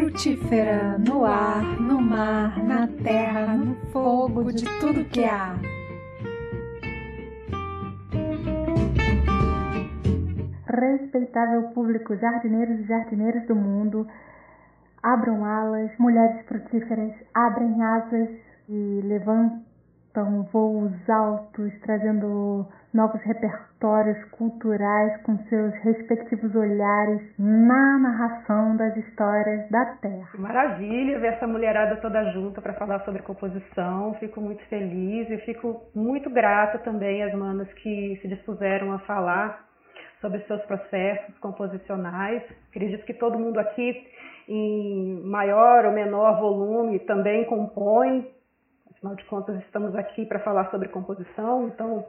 frutífera, no ar, no mar, na terra, no fogo, de tudo que há. Respeitável público, jardineiros e jardineiras do mundo, abram alas, mulheres frutíferas, abrem asas e levantam voos altos, trazendo novos repertórios culturais com seus respectivos olhares na narração das histórias da Terra. Maravilha ver essa mulherada toda junta para falar sobre composição. Fico muito feliz e fico muito grata também às manas que se dispuseram a falar sobre seus processos composicionais. Acredito que todo mundo aqui, em maior ou menor volume, também compõe. Afinal de contas, estamos aqui para falar sobre composição, então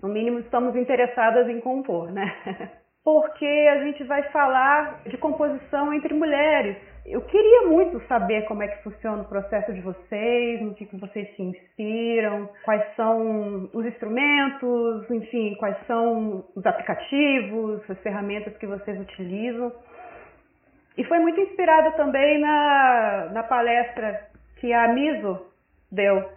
no mínimo, estamos interessadas em compor, né? Porque a gente vai falar de composição entre mulheres. Eu queria muito saber como é que funciona o processo de vocês, no que vocês se inspiram, quais são os instrumentos, enfim, quais são os aplicativos, as ferramentas que vocês utilizam. E foi muito inspirada também na, na palestra que a Miso deu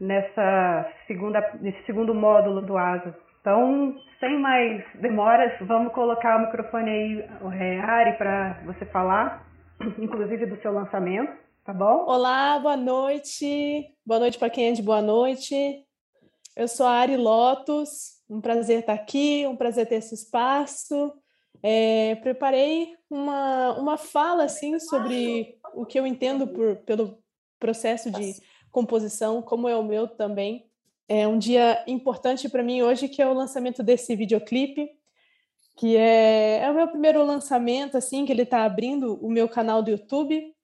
nessa segunda, nesse segundo módulo do ASA. Então, sem mais demoras, vamos colocar o microfone aí, o Ari, para você falar, inclusive do seu lançamento, tá bom? Olá, boa noite. Boa noite para quem é de boa noite. Eu sou a Ari Lotus, um prazer estar aqui, um prazer ter esse espaço. É, preparei uma, uma fala assim sobre o que eu entendo por, pelo processo de composição, como é o meu também. É um dia importante para mim hoje, que é o lançamento desse videoclipe, que é, é o meu primeiro lançamento, assim, que ele está abrindo o meu canal do YouTube,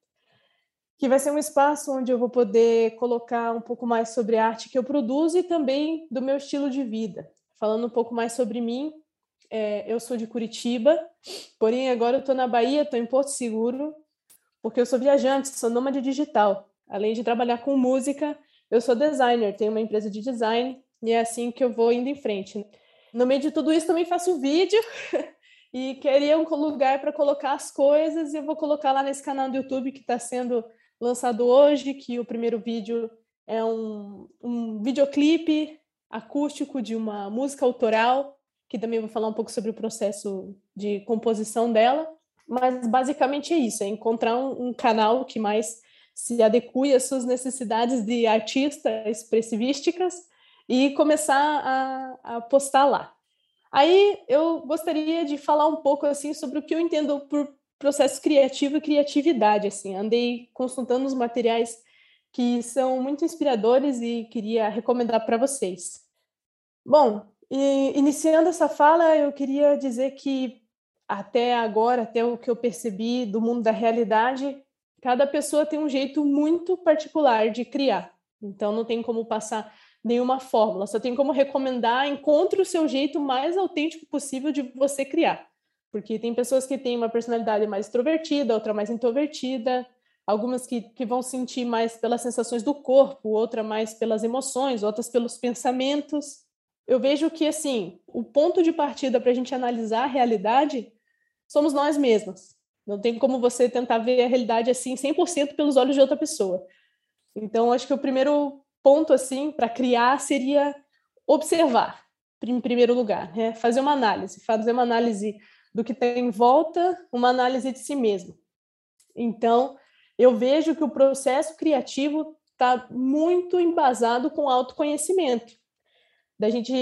que vai ser um espaço onde eu vou poder colocar um pouco mais sobre a arte que eu produzo e também do meu estilo de vida. Falando um pouco mais sobre mim, é, eu sou de Curitiba, porém agora eu estou na Bahia, estou em Porto Seguro, porque eu sou viajante, sou nômade digital. Além de trabalhar com música, eu sou designer, tenho uma empresa de design e é assim que eu vou indo em frente. No meio de tudo isso, também faço vídeo e queria um lugar para colocar as coisas e eu vou colocar lá nesse canal do YouTube que está sendo lançado hoje, que o primeiro vídeo é um, um videoclipe acústico de uma música autoral, que também vou falar um pouco sobre o processo de composição dela. Mas basicamente é isso, é encontrar um, um canal que mais se adeque às suas necessidades de artista expressivísticas e começar a, a postar lá. Aí eu gostaria de falar um pouco assim sobre o que eu entendo por processo criativo e criatividade. Assim, andei consultando os materiais que são muito inspiradores e queria recomendar para vocês. Bom, iniciando essa fala, eu queria dizer que até agora, até o que eu percebi do mundo da realidade, cada pessoa tem um jeito muito particular de criar. Então não tem como passar nenhuma fórmula, só tem como recomendar, encontre o seu jeito mais autêntico possível de você criar. Porque tem pessoas que têm uma personalidade mais extrovertida, outra mais introvertida, algumas que, que vão sentir mais pelas sensações do corpo, outra mais pelas emoções, outras pelos pensamentos. Eu vejo que, assim, o ponto de partida para a gente analisar a realidade somos nós mesmos. Não tem como você tentar ver a realidade assim 100% pelos olhos de outra pessoa. Então, acho que o primeiro ponto assim para criar seria observar, em primeiro lugar, né? fazer uma análise, fazer uma análise do que tem em volta, uma análise de si mesmo. Então, eu vejo que o processo criativo está muito embasado com autoconhecimento, da gente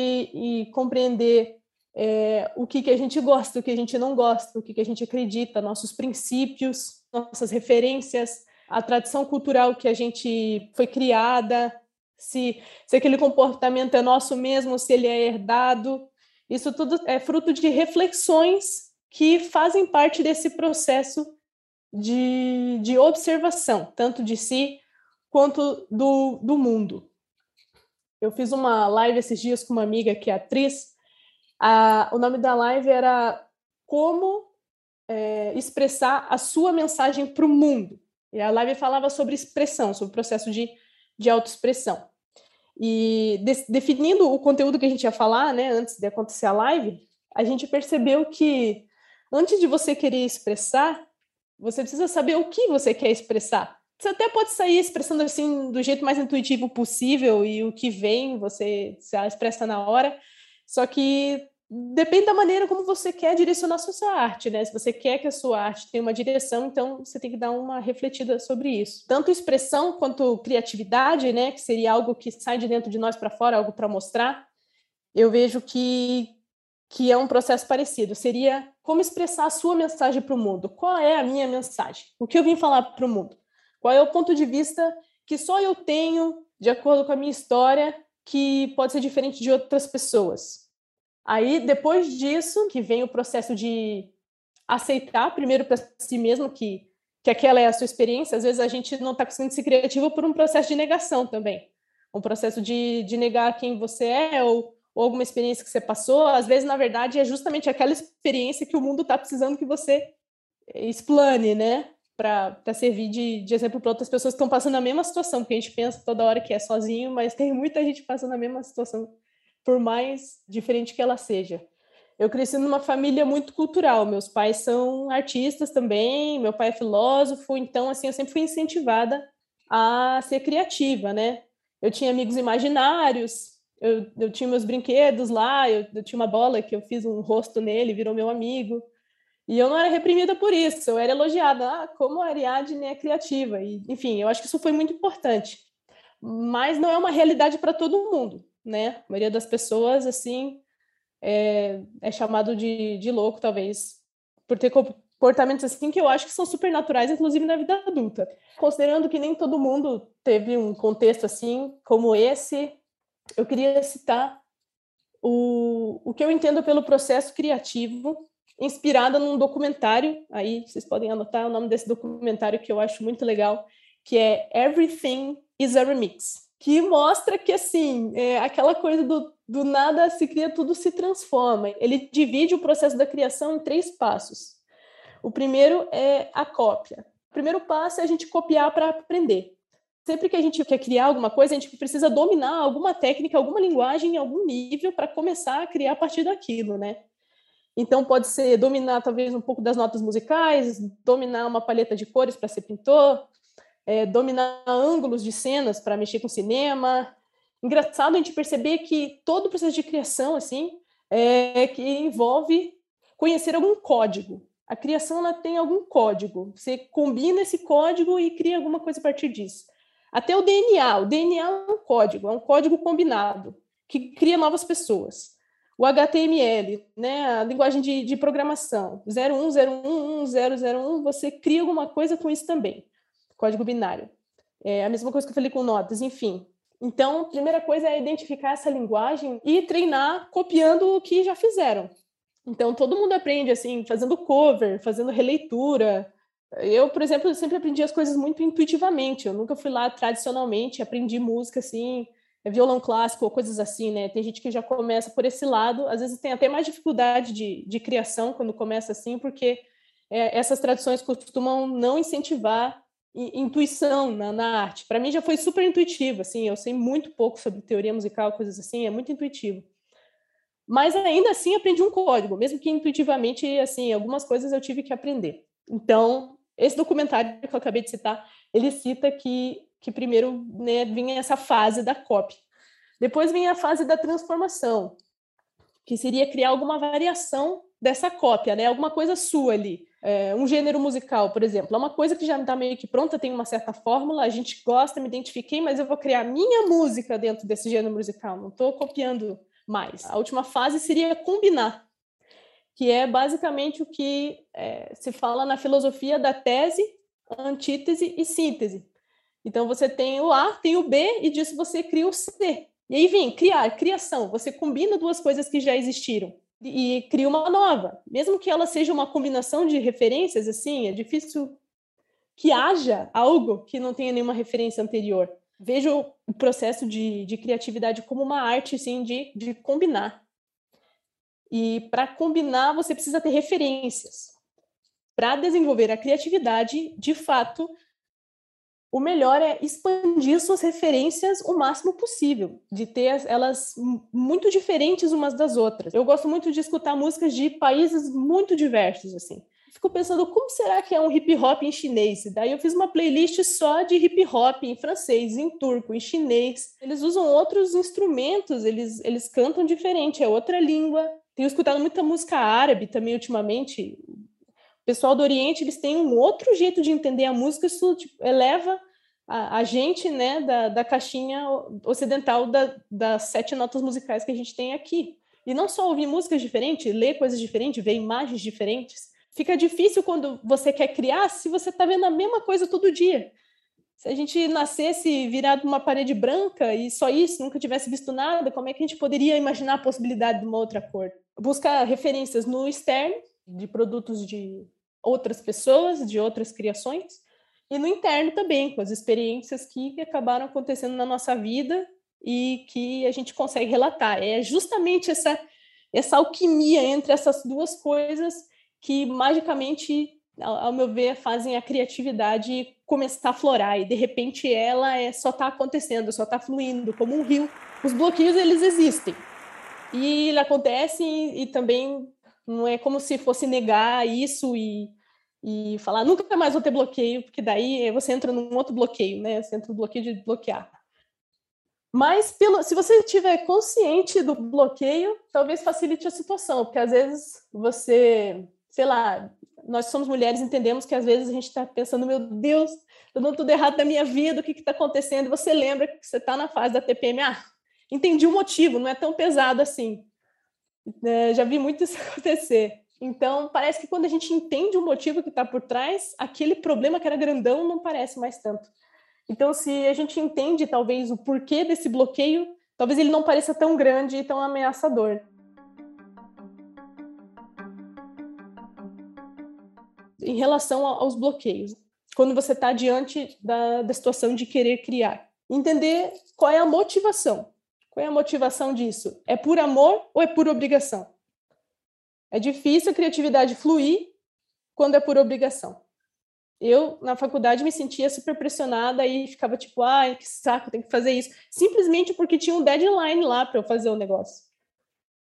compreender é, o que, que a gente gosta, o que a gente não gosta, o que, que a gente acredita, nossos princípios, nossas referências, a tradição cultural que a gente foi criada, se, se aquele comportamento é nosso mesmo, se ele é herdado. Isso tudo é fruto de reflexões que fazem parte desse processo de, de observação, tanto de si quanto do, do mundo. Eu fiz uma live esses dias com uma amiga que é atriz, a, o nome da live era Como é, expressar a sua mensagem para o mundo. E a live falava sobre expressão, sobre o processo de, de autoexpressão. E de, definindo o conteúdo que a gente ia falar, né, antes de acontecer a live, a gente percebeu que antes de você querer expressar, você precisa saber o que você quer expressar. Você até pode sair expressando assim do jeito mais intuitivo possível e o que vem você se expressa na hora. Só que depende da maneira como você quer direcionar a sua arte, né? Se você quer que a sua arte tenha uma direção, então você tem que dar uma refletida sobre isso. Tanto expressão quanto criatividade, né? Que seria algo que sai de dentro de nós para fora, algo para mostrar. Eu vejo que que é um processo parecido. Seria como expressar a sua mensagem para o mundo. Qual é a minha mensagem? O que eu vim falar para o mundo? Qual é o ponto de vista que só eu tenho, de acordo com a minha história, que pode ser diferente de outras pessoas? Aí, depois disso, que vem o processo de aceitar, primeiro para si mesmo, que, que aquela é a sua experiência. Às vezes a gente não está conseguindo ser criativo por um processo de negação também. Um processo de, de negar quem você é ou, ou alguma experiência que você passou. Às vezes, na verdade, é justamente aquela experiência que o mundo está precisando que você explane, né? Para servir de, de exemplo para outras pessoas que estão passando a mesma situação, porque a gente pensa toda hora que é sozinho, mas tem muita gente passando a mesma situação por mais diferente que ela seja. Eu cresci numa família muito cultural. Meus pais são artistas também, meu pai é filósofo, então assim eu sempre fui incentivada a ser criativa, né? Eu tinha amigos imaginários, eu, eu tinha meus brinquedos lá, eu, eu tinha uma bola que eu fiz um rosto nele, virou meu amigo. E eu não era reprimida por isso, eu era elogiada. Ah, como a Ariadne é criativa. E, enfim, eu acho que isso foi muito importante. Mas não é uma realidade para todo mundo né? A maioria das pessoas, assim, é, é chamado de, de louco, talvez, por ter comportamentos assim que eu acho que são super naturais, inclusive na vida adulta. Considerando que nem todo mundo teve um contexto assim como esse, eu queria citar o, o que eu entendo pelo processo criativo, inspirada num documentário, aí vocês podem anotar o nome desse documentário que eu acho muito legal, que é Everything is a Remix que mostra que, assim, é aquela coisa do, do nada se cria, tudo se transforma. Ele divide o processo da criação em três passos. O primeiro é a cópia. O primeiro passo é a gente copiar para aprender. Sempre que a gente quer criar alguma coisa, a gente precisa dominar alguma técnica, alguma linguagem em algum nível para começar a criar a partir daquilo, né? Então, pode ser dominar talvez um pouco das notas musicais, dominar uma paleta de cores para ser pintor, é, dominar ângulos de cenas para mexer com cinema. Engraçado a gente perceber que todo o processo de criação, assim, é, que envolve conhecer algum código. A criação ela tem algum código. Você combina esse código e cria alguma coisa a partir disso. Até o DNA. O DNA é um código, é um código combinado que cria novas pessoas. O HTML, né, a linguagem de, de programação, 010110001, você cria alguma coisa com isso também código binário. É a mesma coisa que eu falei com notas, enfim. Então, a primeira coisa é identificar essa linguagem e treinar copiando o que já fizeram. Então, todo mundo aprende assim, fazendo cover, fazendo releitura. Eu, por exemplo, sempre aprendi as coisas muito intuitivamente. Eu nunca fui lá tradicionalmente, aprendi música assim, violão clássico ou coisas assim, né? Tem gente que já começa por esse lado, às vezes tem até mais dificuldade de, de criação quando começa assim, porque é, essas tradições costumam não incentivar intuição na, na arte. Para mim já foi super intuitivo, assim, eu sei muito pouco sobre teoria musical, coisas assim, é muito intuitivo. Mas ainda assim aprendi um código, mesmo que intuitivamente, assim, algumas coisas eu tive que aprender. Então, esse documentário que eu acabei de citar, ele cita que, que primeiro né, vinha essa fase da cópia. Depois vem a fase da transformação, que seria criar alguma variação dessa cópia, né? Alguma coisa sua ali é, um gênero musical, por exemplo, é uma coisa que já está meio que pronta, tem uma certa fórmula, a gente gosta, me identifiquei, mas eu vou criar minha música dentro desse gênero musical, não estou copiando mais. A última fase seria combinar, que é basicamente o que é, se fala na filosofia da tese, antítese e síntese. Então você tem o A, tem o B, e disso você cria o C. E aí vem criar, criação, você combina duas coisas que já existiram e cria uma nova. Mesmo que ela seja uma combinação de referências, assim, é difícil que haja algo que não tenha nenhuma referência anterior. Vejo o processo de, de criatividade como uma arte, assim, de, de combinar. E para combinar, você precisa ter referências. Para desenvolver a criatividade, de fato, o melhor é expandir suas referências o máximo possível, de ter elas muito diferentes umas das outras. Eu gosto muito de escutar músicas de países muito diversos, assim. Fico pensando, como será que é um hip hop em chinês? Daí eu fiz uma playlist só de hip hop em francês, em turco, em chinês. Eles usam outros instrumentos, eles, eles cantam diferente, é outra língua. Tenho escutado muita música árabe também ultimamente. O pessoal do Oriente, eles têm um outro jeito de entender a música, isso tipo, eleva a, a, gente, né, da, da caixinha ocidental da, das sete notas musicais que a gente tem aqui. E não só ouvir músicas diferentes, ler coisas diferentes, ver imagens diferentes. Fica difícil quando você quer criar se você está vendo a mesma coisa todo dia. Se a gente nascesse virado uma parede branca e só isso, nunca tivesse visto nada, como é que a gente poderia imaginar a possibilidade de uma outra cor? Buscar referências no externo, de produtos de outras pessoas, de outras criações, e no interno também, com as experiências que acabaram acontecendo na nossa vida e que a gente consegue relatar. É justamente essa, essa alquimia entre essas duas coisas que magicamente, ao, meu ver, fazem a criatividade começar a florar e de repente ela é, só está acontecendo, só está fluindo como um rio. Os bloqueios eles existem e acontecem e também não é como se fosse negar isso e e falar nunca mais vou ter bloqueio, porque daí você entra num outro bloqueio, né? Você entra no bloqueio de bloquear. Mas pelo, se você estiver consciente do bloqueio, talvez facilite a situação, porque às vezes você, sei lá, nós somos mulheres, entendemos que às vezes a gente está pensando, meu Deus, estou dando tudo errado na minha vida, o que está acontecendo? E você lembra que você está na fase da TPM, ah, entendi o motivo, não é tão pesado assim. É, já vi muito isso acontecer. Então, parece que quando a gente entende o motivo que está por trás, aquele problema que era grandão não parece mais tanto. Então, se a gente entende talvez o porquê desse bloqueio, talvez ele não pareça tão grande e tão ameaçador. Em relação aos bloqueios, quando você está diante da, da situação de querer criar, entender qual é a motivação. Qual é a motivação disso? É por amor ou é por obrigação? É difícil a criatividade fluir quando é por obrigação. Eu, na faculdade, me sentia super pressionada e ficava tipo, ai, que saco, tem que fazer isso. Simplesmente porque tinha um deadline lá para eu fazer o negócio.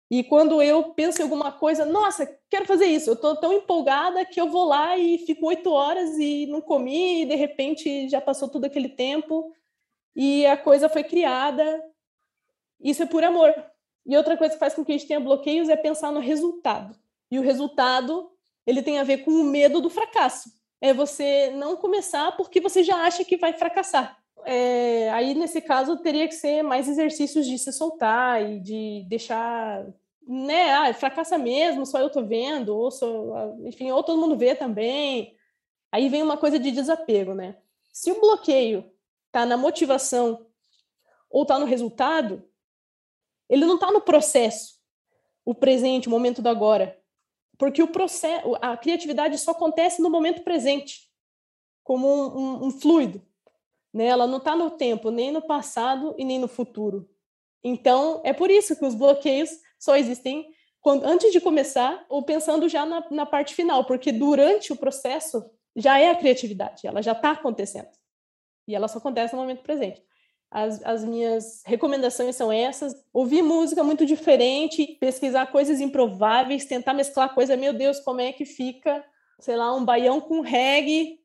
E quando eu penso em alguma coisa, nossa, quero fazer isso, eu estou tão empolgada que eu vou lá e fico oito horas e não comi, e de repente já passou todo aquele tempo e a coisa foi criada. Isso é por amor. E outra coisa que faz com que a gente tenha bloqueios é pensar no resultado. E o resultado, ele tem a ver com o medo do fracasso. É você não começar porque você já acha que vai fracassar. É, aí, nesse caso, teria que ser mais exercícios de se soltar e de deixar, né, ah, fracassa mesmo, só eu tô vendo, ou só, enfim, ou todo mundo vê também. Aí vem uma coisa de desapego, né? Se o bloqueio tá na motivação ou tá no resultado, ele não está no processo, o presente, o momento do agora. Porque o processo, a criatividade só acontece no momento presente, como um, um, um fluido. Né? Ela não está no tempo, nem no passado e nem no futuro. Então, é por isso que os bloqueios só existem quando, antes de começar ou pensando já na, na parte final, porque durante o processo já é a criatividade, ela já está acontecendo. E ela só acontece no momento presente. As, as minhas recomendações são essas: ouvir música muito diferente, pesquisar coisas improváveis, tentar mesclar coisa. Meu Deus, como é que fica, sei lá, um baião com reggae?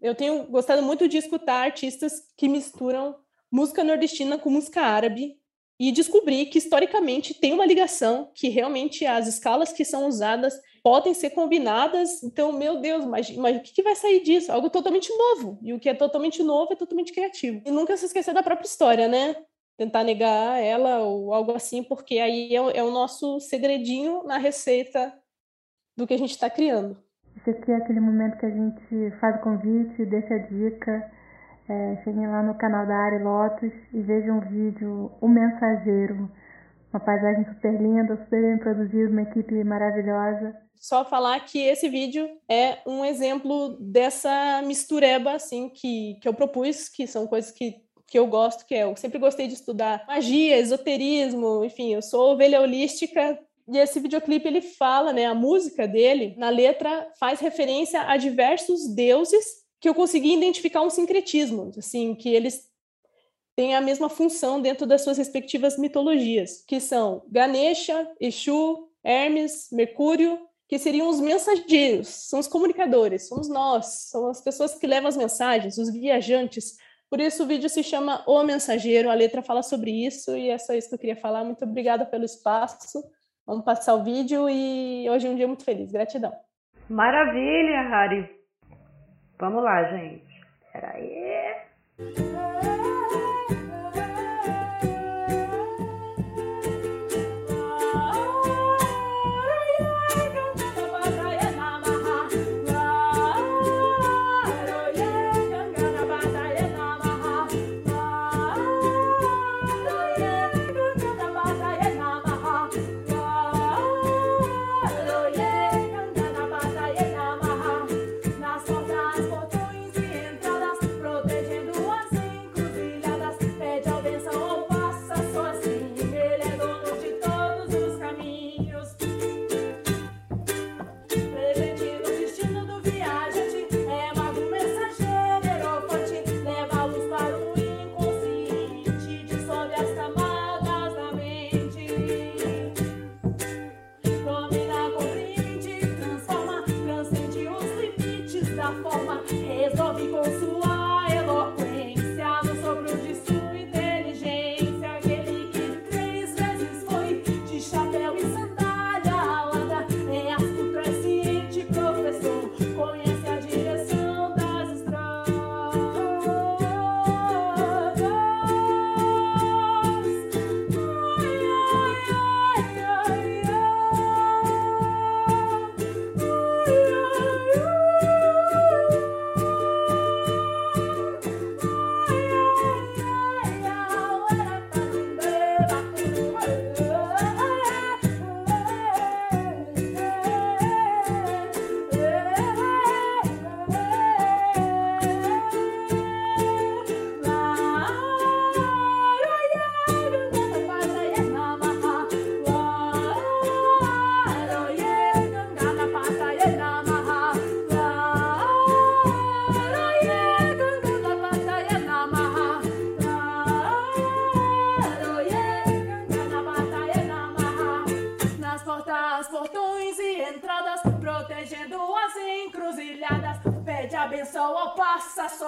Eu tenho gostado muito de escutar artistas que misturam música nordestina com música árabe e descobri que historicamente tem uma ligação, que realmente as escalas que são usadas podem ser combinadas. Então, meu Deus, mas, mas o que, que vai sair disso? Algo totalmente novo. E o que é totalmente novo é totalmente criativo. E nunca se esquecer da própria história, né? Tentar negar ela ou algo assim, porque aí é, é o nosso segredinho na receita do que a gente está criando. Esse aqui é aquele momento que a gente faz o convite, deixa a dica. É, cheguem lá no canal da Ari Lotus e vejam o vídeo O Mensageiro. Uma paisagem super linda, super bem produzida, uma equipe maravilhosa. Só falar que esse vídeo é um exemplo dessa mistureba assim que, que eu propus, que são coisas que, que eu gosto, que é, eu sempre gostei de estudar magia, esoterismo, enfim, eu sou ovelha holística e esse videoclipe ele fala, né, a música dele, na letra faz referência a diversos deuses que eu consegui identificar um sincretismo, assim, que eles têm a mesma função dentro das suas respectivas mitologias, que são Ganesha, Exu, Hermes, Mercúrio que seriam os mensageiros, são os comunicadores, somos nós, são as pessoas que levam as mensagens, os viajantes. Por isso o vídeo se chama O Mensageiro, a letra fala sobre isso e é só isso que eu queria falar. Muito obrigada pelo espaço. Vamos passar o vídeo e hoje é um dia muito feliz. Gratidão. Maravilha, Hari. Vamos lá, gente. Espera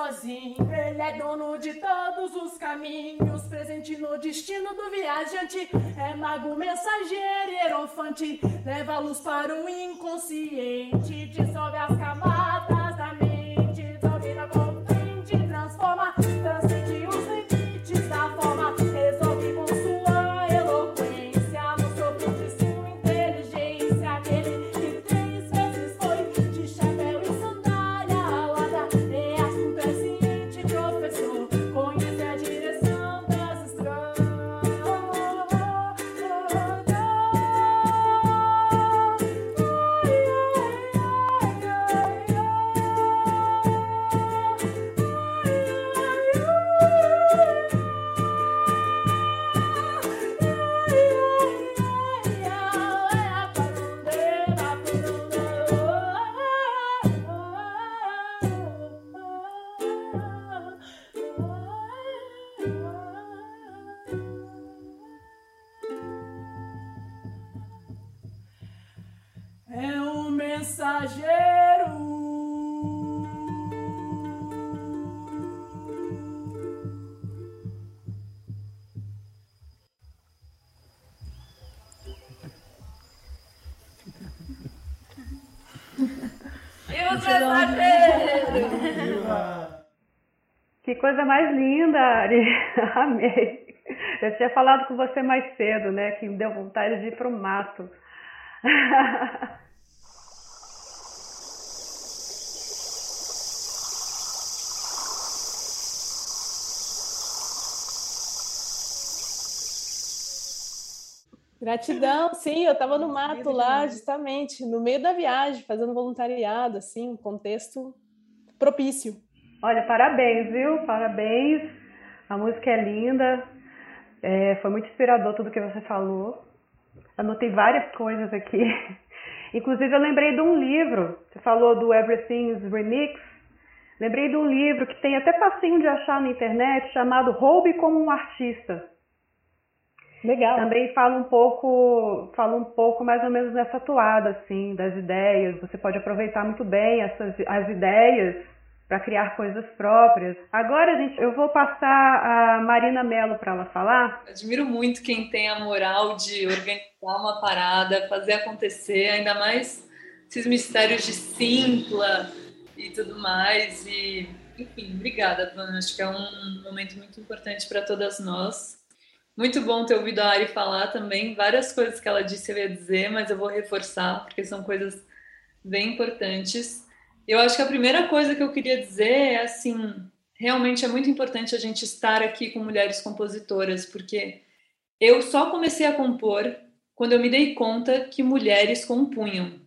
sozinho. Ele é dono de todos os caminhos, presente no destino do viajante. É mago, mensageiro e hierofante, leva a luz para o inconsciente, dissolve as camadas da mente, coisa mais linda, Ari. Amei. Eu tinha falado com você mais cedo, né? Que me deu vontade de ir pro mato. Gratidão, sim, eu estava no mato lá, justamente, no meio da viagem, fazendo voluntariado, assim, um contexto propício. Olha, parabéns, viu? Parabéns. A música é linda. É, foi muito inspirador tudo que você falou. Anotei várias coisas aqui. Inclusive, eu lembrei de um livro. Você falou do Everything's Remix. Lembrei de um livro que tem até facinho de achar na internet, chamado Roube como um Artista. Legal. Também fala um pouco, fala um pouco mais ou menos nessa toada, assim, das ideias. Você pode aproveitar muito bem essas, as ideias para criar coisas próprias. Agora, gente, eu vou passar a Marina Mello para ela falar. Admiro muito quem tem a moral de organizar uma parada, fazer acontecer, ainda mais esses mistérios de Simpla e tudo mais. E, enfim, obrigada, Bruno. Acho que é um momento muito importante para todas nós. Muito bom ter ouvido a Ari falar também. Várias coisas que ela disse eu ia dizer, mas eu vou reforçar, porque são coisas bem importantes. Eu acho que a primeira coisa que eu queria dizer é assim, realmente é muito importante a gente estar aqui com mulheres compositoras, porque eu só comecei a compor quando eu me dei conta que mulheres compunham.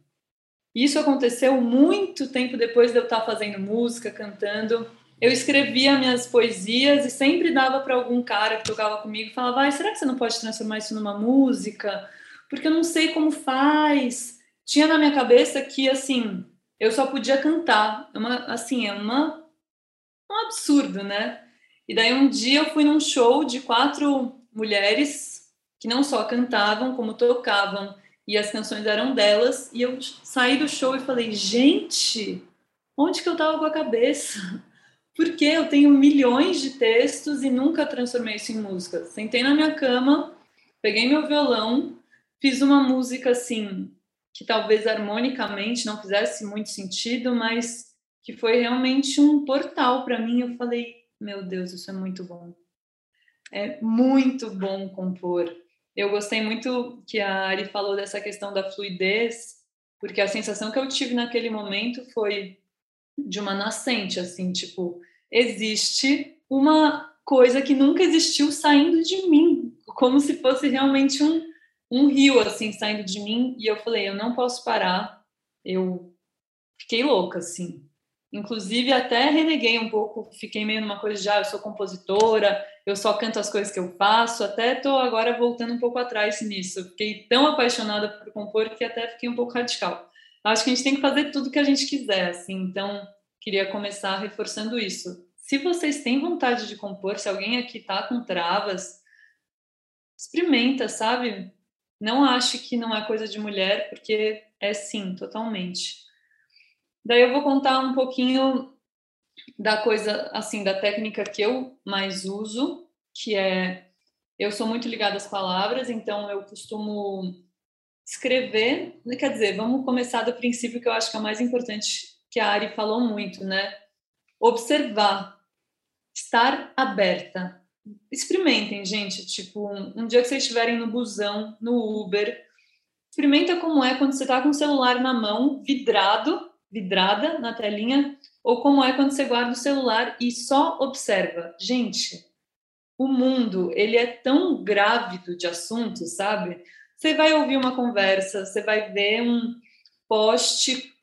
Isso aconteceu muito tempo depois de eu estar fazendo música, cantando. Eu escrevia minhas poesias e sempre dava para algum cara que tocava comigo e falava: ah, será que você não pode transformar isso numa música? Porque eu não sei como faz. Tinha na minha cabeça que, assim, eu só podia cantar. É uma, assim, é uma, um absurdo, né? E daí um dia eu fui num show de quatro mulheres que não só cantavam, como tocavam, e as canções eram delas, e eu saí do show e falei, gente, onde que eu tava com a cabeça? Porque eu tenho milhões de textos e nunca transformei isso em música. Sentei na minha cama, peguei meu violão, fiz uma música assim, que talvez harmonicamente não fizesse muito sentido, mas que foi realmente um portal para mim. Eu falei, meu Deus, isso é muito bom. É muito bom compor. Eu gostei muito que a Ari falou dessa questão da fluidez, porque a sensação que eu tive naquele momento foi de uma nascente, assim, tipo, existe uma coisa que nunca existiu saindo de mim, como se fosse realmente um um rio assim saindo de mim e eu falei, eu não posso parar. Eu fiquei louca assim. Inclusive até reneguei um pouco, fiquei meio numa coisa de ah, eu sou compositora, eu só canto as coisas que eu faço, até tô agora voltando um pouco atrás nisso. Fiquei tão apaixonada por compor que até fiquei um pouco radical. Acho que a gente tem que fazer tudo que a gente quiser, assim. Então, queria começar reforçando isso. Se vocês têm vontade de compor, se alguém aqui tá com travas, experimenta, sabe? Não ache que não é coisa de mulher, porque é sim, totalmente. Daí eu vou contar um pouquinho da coisa, assim, da técnica que eu mais uso, que é eu sou muito ligada às palavras, então eu costumo escrever, quer dizer, vamos começar do princípio que eu acho que é o mais importante, que a Ari falou muito, né? Observar, estar aberta experimentem, gente. Tipo, um, dia que vocês estiverem no busão, no Uber, experimenta como é quando você está com o celular na mão, vidrado, vidrada na telinha, ou como é quando você guarda o celular e só observa. Gente, o mundo, ele é tão grávido de assuntos, sabe? Você vai ouvir uma conversa, você vai ver um post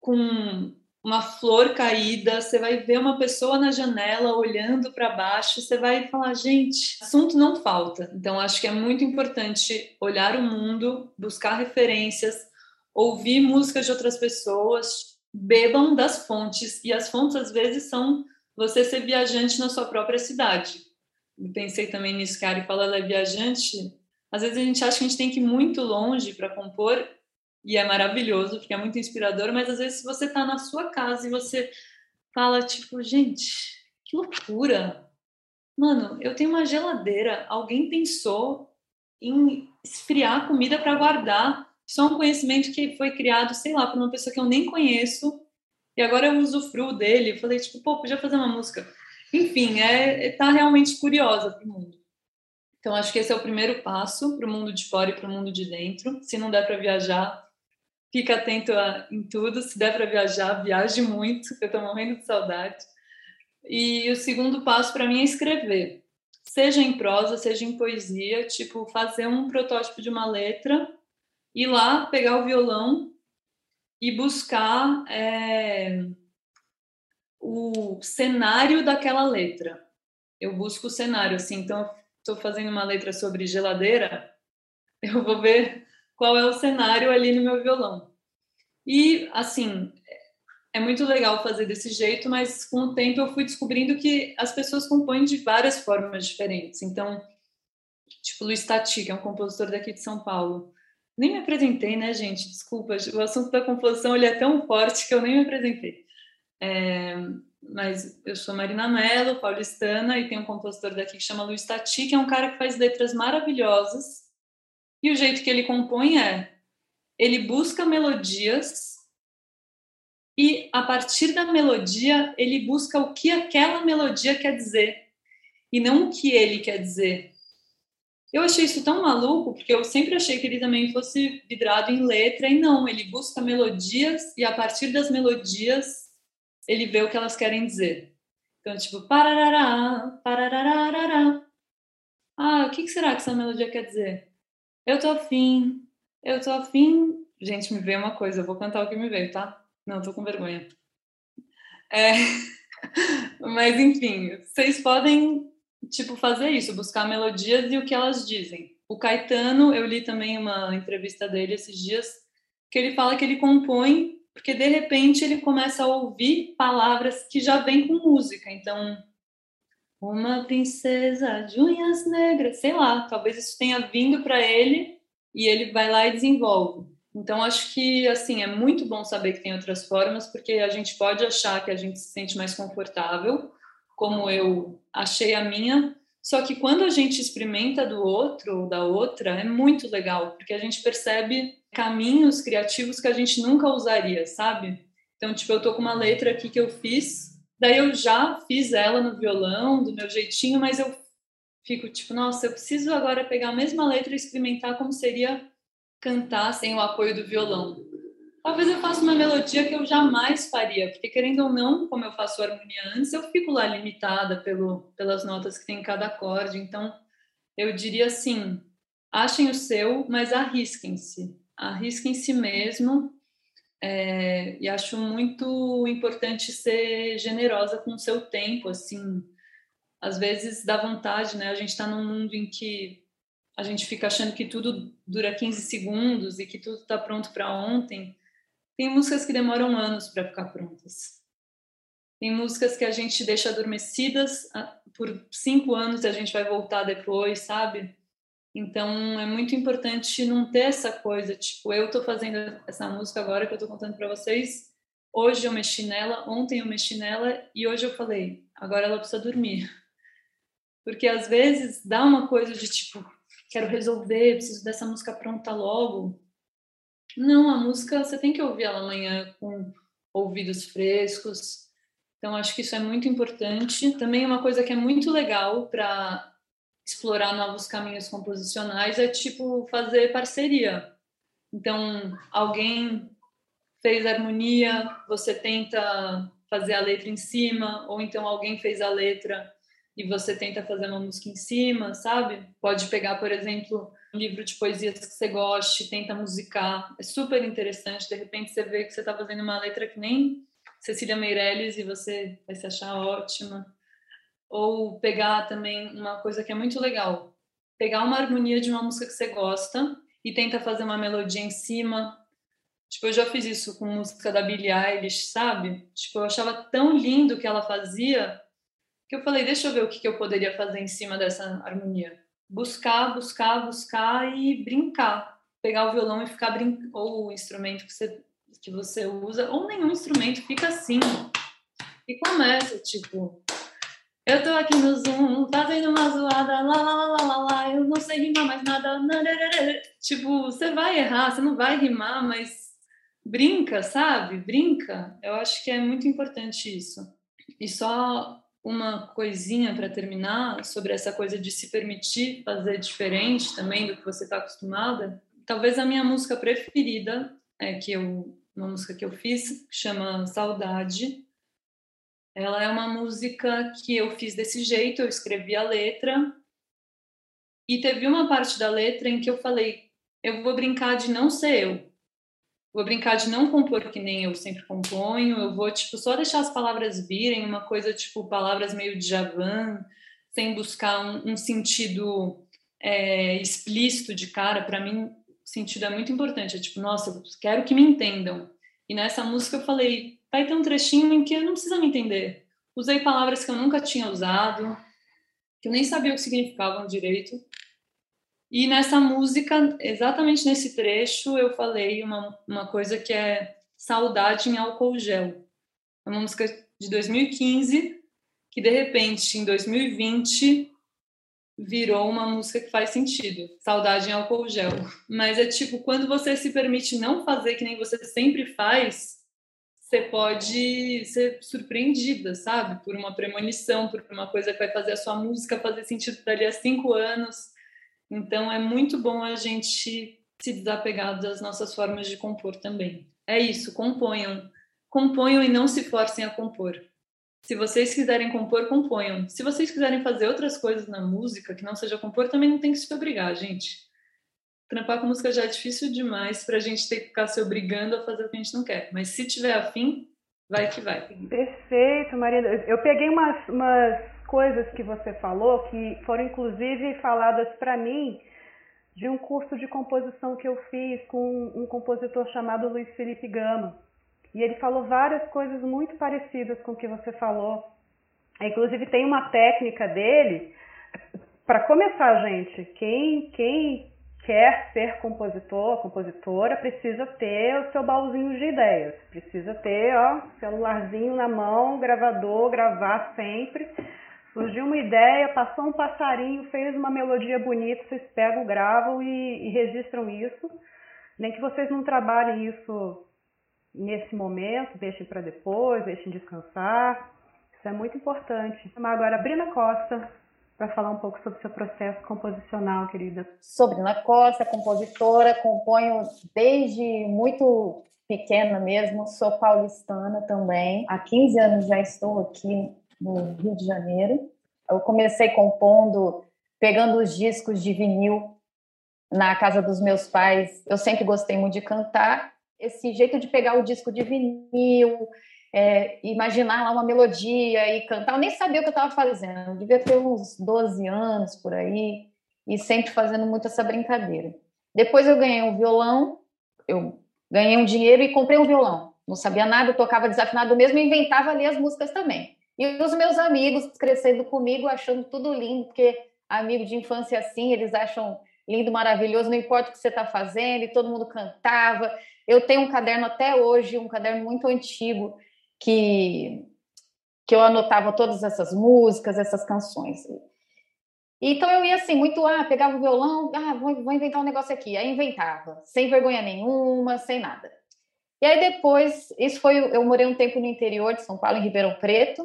com uma flor caída, você vai ver uma pessoa na janela olhando para baixo, você vai falar, gente, assunto não falta. Então acho que é muito importante olhar o mundo, buscar referências, ouvir músicas de outras pessoas, bebam das fontes e as fontes às vezes são você ser viajante na sua própria cidade. Eu pensei também nisso que a Ari fala, ela é viajante. Às vezes a gente acha que a gente tem que ir muito longe para compor e é maravilhoso, porque é muito inspirador, mas às vezes você está na sua casa e você fala, tipo, gente, que loucura! Mano, eu tenho uma geladeira, alguém pensou em esfriar comida para guardar. É um conhecimento que foi criado, sei lá, por uma pessoa que eu nem conheço, e agora eu usufruo dele. Eu falei, tipo, pô, podia fazer uma música. Enfim, é, é tá realmente curiosa pro mundo. Então, acho que esse é o primeiro passo para o mundo de fora e para o mundo de dentro. Se não der para viajar, fica atento a, em tudo. Se der para viajar, viaje muito, eu estou morrendo de saudade. E o segundo passo para mim é escrever, seja em prosa, seja em poesia, tipo fazer um protótipo de uma letra, ir lá pegar o violão e buscar é, o cenário daquela letra. Eu busco o cenário, assim, então estou fazendo uma letra sobre geladeira, eu vou ver qual é o cenário ali no meu violão. E, assim, é muito legal fazer desse jeito, mas com o tempo eu fui descobrindo que as pessoas compõem de várias formas diferentes. Então, Tipo Luiz Tati, que é um compositor daqui de São Paulo. Nem me apresentei, né, gente? Desculpa, o assunto da composição ele é tão forte que eu nem me apresentei. É, mas eu sou Marina Mello, paulistana, e tem um compositor daqui que chama Luiz Tati, que é um cara que faz letras maravilhosas. E o jeito que ele compõe é: ele busca melodias e a partir da melodia ele busca o que aquela melodia quer dizer e não o que ele quer dizer. Eu achei isso tão maluco, porque eu sempre achei que ele também fosse vidrado em letra, e não, ele busca melodias e a partir das melodias ele vê o que elas querem dizer. Então, tipo, pararará, parararará. Ah, o que será que essa melodia quer dizer? Eu tô afim, eu tô afim. Gente, me veio uma coisa, eu vou cantar o que me veio, tá? Não, tô com vergonha. É... Mas, enfim, vocês podem, tipo, fazer isso, buscar melodias e o que elas dizem. O Caetano, eu li também uma entrevista dele esses dias, que ele fala que ele compõe porque de repente ele começa a ouvir palavras que já vêm com música. Então, uma princesa de unhas negras, sei lá, talvez isso tenha vindo para ele e ele vai lá e desenvolve. Então, acho que assim é muito bom saber que tem outras formas, porque a gente pode achar que a gente se sente mais confortável, como eu achei a minha. Só que quando a gente experimenta do outro ou da outra, é muito legal, porque a gente percebe caminhos criativos que a gente nunca usaria, sabe? Então, tipo, eu tô com uma letra aqui que eu fiz, daí eu já fiz ela no violão, do meu jeitinho, mas eu fico tipo, nossa, eu preciso agora pegar a mesma letra e experimentar como seria cantar sem o apoio do violão. Talvez eu faça uma melodia que eu jamais faria, porque querendo ou não, como eu faço harmonia antes, eu fico lá limitada pelo, pelas notas que tem em cada acorde. Então, eu diria assim: achem o seu, mas arrisquem-se arrisca em si mesmo. É, e acho muito importante ser generosa com o seu tempo, assim. Às vezes dá vontade, né? A gente está num mundo em que a gente fica achando que tudo dura 15 segundos e que tudo está pronto para ontem. Tem músicas que demoram anos para ficar prontas. Tem músicas que a gente deixa adormecidas ah, por cinco anos e a gente vai voltar depois, sabe? Então é muito importante não ter essa coisa, tipo, eu tô fazendo essa música agora que eu tô contando para vocês. Hoje eu mexi nela, ontem eu mexi nela e hoje eu falei, agora ela precisa dormir. Porque às vezes dá uma coisa de tipo, quero resolver, preciso dessa música pronta logo. Não, a música você tem que ouvir ela amanhã com ouvidos frescos. Então acho que isso é muito importante. Também uma coisa que é muito legal para explorar novos caminhos composicionais é tipo fazer parceria. Então, alguém fez harmonia, você tenta fazer a letra em cima, ou então alguém fez a letra e você tenta fazer uma música em cima, sabe? Pode pegar, por exemplo, um livro de poesias que você goste, tenta musicar. É super interessante. De repente você vê que você está fazendo uma letra que nem Cecília Meirelles e você vai se achar ótima ou pegar também uma coisa que é muito legal, pegar uma harmonia de uma música que você gosta e tenta fazer uma melodia em cima. Tipo, eu já fiz isso com música da Billie Eilish, sabe? Tipo, eu achava tão lindo o que ela fazia que eu falei, deixa eu ver o que, que eu poderia fazer em cima dessa harmonia. Buscar, buscar, buscar e brincar. Pegar o violão e ficar brincando, ou o instrumento que você, que você usa, ou nenhum instrumento, fica assim. E começa, tipo, eu tô aqui no Zoom, fazendo uma zoada, lá, lá, lá, lá, lá, eu não sei rimar mais nada. Tipo, você vai errar, você não vai rimar, mas brinca, sabe? Brinca. Eu acho que é muito importante isso. E só uma coisinha para terminar sobre essa coisa de se permitir fazer diferente também do que você está acostumada. Talvez a minha música preferida é que eu uma música que eu fiz chama Saudade ela é uma música que eu fiz desse jeito, eu escrevi a letra. E teve uma parte da letra em que eu falei: eu vou brincar de não ser eu. Vou brincar de não compor que nem eu sempre componho. Eu vou, tipo, só deixar as palavras virem, uma coisa tipo palavras meio de javan, sem buscar um, um sentido é, explícito de cara. Para mim, sentido é muito importante. É tipo, nossa, eu quero que me entendam. E nessa música eu falei: vai ter um trechinho em que eu não precisa me entender. Usei palavras que eu nunca tinha usado, que eu nem sabia o que significavam direito. E nessa música, exatamente nesse trecho, eu falei uma, uma coisa que é Saudade em Álcool Gel. É uma música de 2015 que, de repente, em 2020, virou uma música que faz sentido. Saudade em Álcool Gel. Mas é tipo, quando você se permite não fazer que nem você sempre faz, você pode ser surpreendida, sabe? Por uma premonição, por uma coisa que vai fazer a sua música fazer sentido dali a cinco anos então é muito bom a gente se desapegar das nossas formas de compor também. É isso, componham. Componham e não se forcem a compor. Se vocês quiserem compor, componham. Se vocês quiserem fazer outras coisas na música que não seja compor, também não tem que se obrigar, gente. Trampar com música já é difícil demais para a gente ter que ficar se obrigando a fazer o que a gente não quer. Mas se tiver afim, vai que vai. Perfeito, Marina. Eu peguei umas, umas coisas que você falou que foram inclusive faladas para mim de um curso de composição que eu fiz com um compositor chamado Luiz Felipe Gama. E ele falou várias coisas muito parecidas com o que você falou. Inclusive tem uma técnica dele para começar, gente. Quem quem quer ser compositor, compositora, precisa ter o seu baúzinho de ideias. Precisa ter, ó, celularzinho na mão, gravador, gravar sempre Surgiu uma ideia, passou um passarinho, fez uma melodia bonita, vocês pegam, gravam e, e registram isso. Nem que vocês não trabalhem isso nesse momento, deixem para depois, deixem descansar. Isso é muito importante. Agora, Brina Costa para falar um pouco sobre seu processo composicional, querida. Sou Brina Costa, compositora, componho desde muito pequena mesmo, sou paulistana também. Há 15 anos já estou aqui no Rio de Janeiro. Eu comecei compondo, pegando os discos de vinil na casa dos meus pais. Eu sempre gostei muito de cantar. Esse jeito de pegar o disco de vinil, é, imaginar lá uma melodia e cantar. Eu nem sabia o que eu estava fazendo. Eu devia ter uns 12 anos por aí e sempre fazendo muito essa brincadeira. Depois eu ganhei um violão, eu ganhei um dinheiro e comprei um violão. Não sabia nada, tocava desafinado mesmo inventava ali as músicas também. E os meus amigos crescendo comigo, achando tudo lindo, porque amigo de infância assim, eles acham lindo, maravilhoso, não importa o que você está fazendo, e todo mundo cantava. Eu tenho um caderno até hoje, um caderno muito antigo, que, que eu anotava todas essas músicas, essas canções. Então eu ia assim, muito, ah, pegava o violão, ah, vou, vou inventar um negócio aqui. Aí inventava, sem vergonha nenhuma, sem nada. E aí depois, isso foi, eu morei um tempo no interior de São Paulo, em Ribeirão Preto,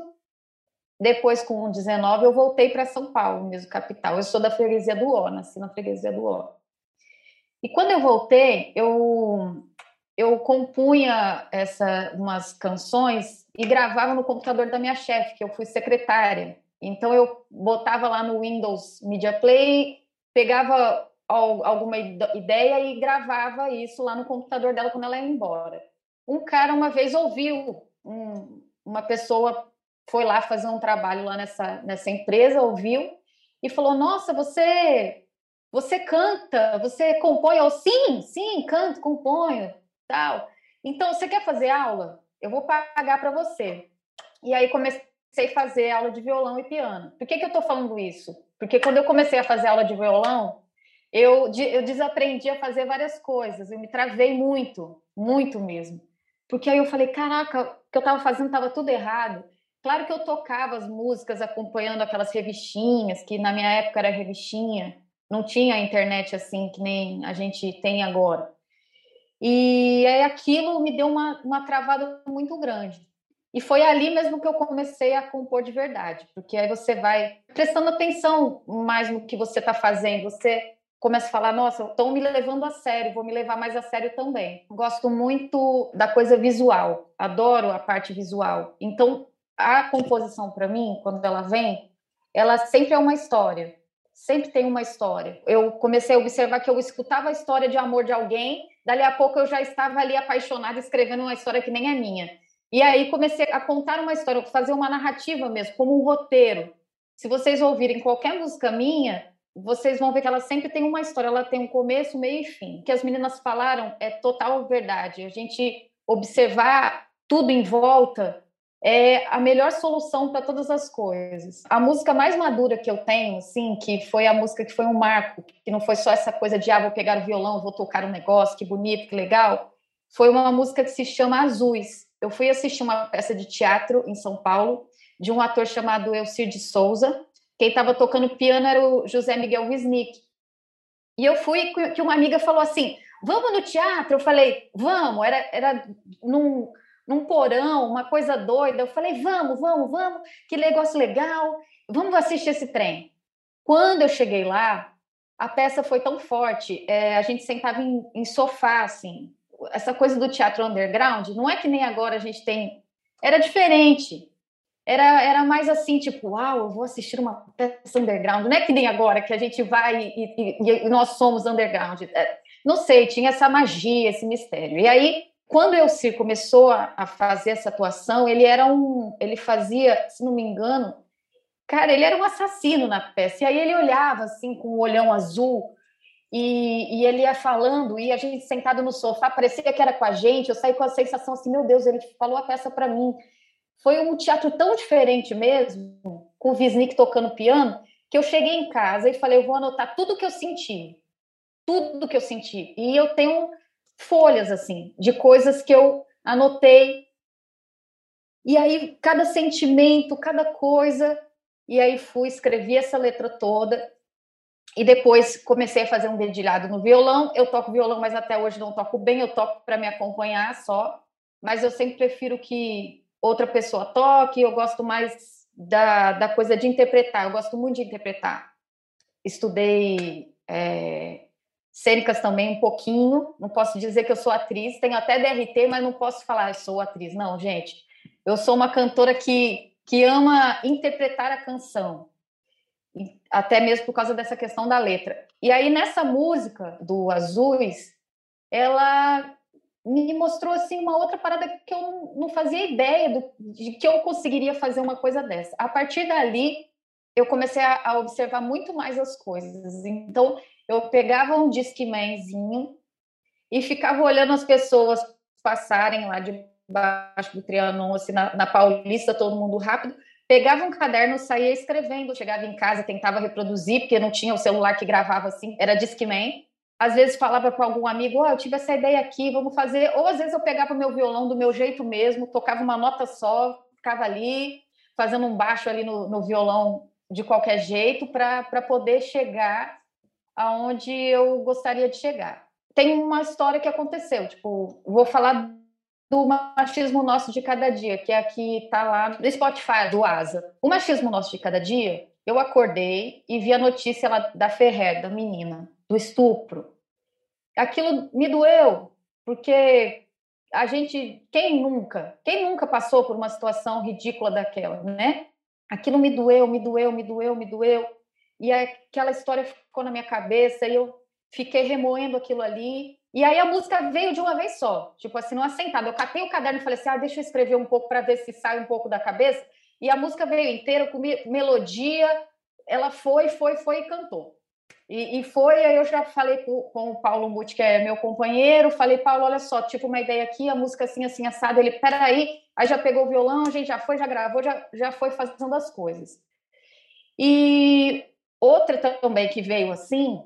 depois, com 19, eu voltei para São Paulo, mesmo capital. Eu sou da freguesia do Ó, nasci na freguesia do Ó. E quando eu voltei, eu eu compunha essa umas canções e gravava no computador da minha chefe, que eu fui secretária. Então eu botava lá no Windows Media Play, pegava alguma ideia e gravava isso lá no computador dela quando ela ia embora. Um cara uma vez ouviu um, uma pessoa foi lá fazer um trabalho lá nessa, nessa empresa, ouviu e falou: Nossa, você você canta, você compõe? Eu, sim, sim, canto, componho, tal. Então, você quer fazer aula? Eu vou pagar para você. E aí comecei a fazer aula de violão e piano. Por que, que eu estou falando isso? Porque quando eu comecei a fazer aula de violão, eu, eu desaprendi a fazer várias coisas. Eu me travei muito, muito mesmo. Porque aí eu falei, caraca, o que eu estava fazendo estava tudo errado. Claro que eu tocava as músicas acompanhando aquelas revistinhas, que na minha época era revistinha, não tinha internet assim que nem a gente tem agora. E aí aquilo me deu uma, uma travada muito grande. E foi ali mesmo que eu comecei a compor de verdade, porque aí você vai prestando atenção mais no que você está fazendo, você começa a falar, nossa, estão me levando a sério, vou me levar mais a sério também. Gosto muito da coisa visual, adoro a parte visual. Então, a composição para mim, quando ela vem, ela sempre é uma história. Sempre tem uma história. Eu comecei a observar que eu escutava a história de amor de alguém, dali a pouco eu já estava ali apaixonada escrevendo uma história que nem é minha. E aí comecei a contar uma história, fazer uma narrativa mesmo, como um roteiro. Se vocês ouvirem qualquer música minha, vocês vão ver que ela sempre tem uma história, ela tem um começo, meio e fim. O que as meninas falaram é total verdade. A gente observar tudo em volta é a melhor solução para todas as coisas. A música mais madura que eu tenho, assim, que foi a música que foi um marco, que não foi só essa coisa de ah, vou pegar o violão, vou tocar um negócio, que bonito, que legal, foi uma música que se chama Azuis. Eu fui assistir uma peça de teatro em São Paulo de um ator chamado Elcir de Souza. Quem estava tocando piano era o José Miguel Wisnik. E eu fui que uma amiga falou assim: "Vamos no teatro?" Eu falei: "Vamos". Era era num num porão, uma coisa doida. Eu falei, vamos, vamos, vamos, que negócio legal, vamos assistir esse trem. Quando eu cheguei lá, a peça foi tão forte, é, a gente sentava em, em, sofá, assim. Essa coisa do teatro underground, não é que nem agora a gente tem. Era diferente. Era, era mais assim, tipo, uau, eu vou assistir uma peça underground. Não é que nem agora que a gente vai e, e, e nós somos underground. É, não sei, tinha essa magia, esse mistério. E aí quando o Cir começou a, a, fazer essa atuação, ele era um, ele fazia, se não me engano, cara, ele era um assassino na peça. E aí ele olhava assim com o um olhão azul e, e, ele ia falando e a gente sentado no sofá, parecia que era com a gente. Eu saí com a sensação assim, meu Deus, ele falou a peça para mim. Foi um teatro tão diferente mesmo, com o Visnik tocando piano, que eu cheguei em casa e falei, eu vou anotar tudo que eu senti, tudo que eu senti. E eu tenho folhas assim de coisas que eu anotei. E aí cada sentimento, cada coisa, e aí fui escrevi essa letra toda. E depois comecei a fazer um dedilhado no violão. Eu toco violão, mas até hoje não toco bem, eu toco para me acompanhar só. Mas eu sempre prefiro que outra pessoa toque, eu gosto mais da, da coisa de interpretar, eu gosto muito de interpretar. Estudei é, cênicas também um pouquinho. Não posso dizer que eu sou atriz, tenho até DRT, mas não posso falar eu sou atriz. Não, gente. Eu sou uma cantora que, que ama interpretar a canção, até mesmo por causa dessa questão da letra. E aí, nessa música do Azuis, ela me mostrou assim uma outra parada que eu não fazia ideia do, de que eu conseguiria fazer uma coisa dessa. A partir dali, eu comecei a, a observar muito mais as coisas. Então, eu pegava um discmanzinho e ficava olhando as pessoas passarem lá debaixo do Trianon, assim, na, na Paulista, todo mundo rápido, pegava um caderno, saía escrevendo, chegava em casa, tentava reproduzir, porque não tinha o celular que gravava assim, era Discman. Às vezes falava para algum amigo, oh, eu tive essa ideia aqui, vamos fazer. Ou às vezes eu pegava meu violão do meu jeito mesmo, tocava uma nota só, ficava ali, fazendo um baixo ali no, no violão de qualquer jeito, para poder chegar aonde eu gostaria de chegar. Tem uma história que aconteceu, tipo, vou falar do machismo nosso de cada dia, que é aqui tá lá no Spotify do Asa. O machismo nosso de cada dia, eu acordei e vi a notícia lá da Ferrer, da menina, do estupro. Aquilo me doeu, porque a gente, quem nunca, quem nunca passou por uma situação ridícula daquela, né? Aquilo me doeu, me doeu, me doeu, me doeu. E aquela história ficou na minha cabeça e eu fiquei remoendo aquilo ali. E aí a música veio de uma vez só, tipo assim, não assentado. Eu catei o caderno e falei assim: ah, deixa eu escrever um pouco para ver se sai um pouco da cabeça. E a música veio inteira com melodia, ela foi, foi, foi e cantou. E, e foi, aí eu já falei com, com o Paulo Muti, que é meu companheiro, falei, Paulo, olha só, tipo uma ideia aqui, a música assim, assim, assada. Ele, peraí, aí já pegou o violão, a gente já foi, já gravou, já, já foi fazendo as coisas. E Outra também que veio assim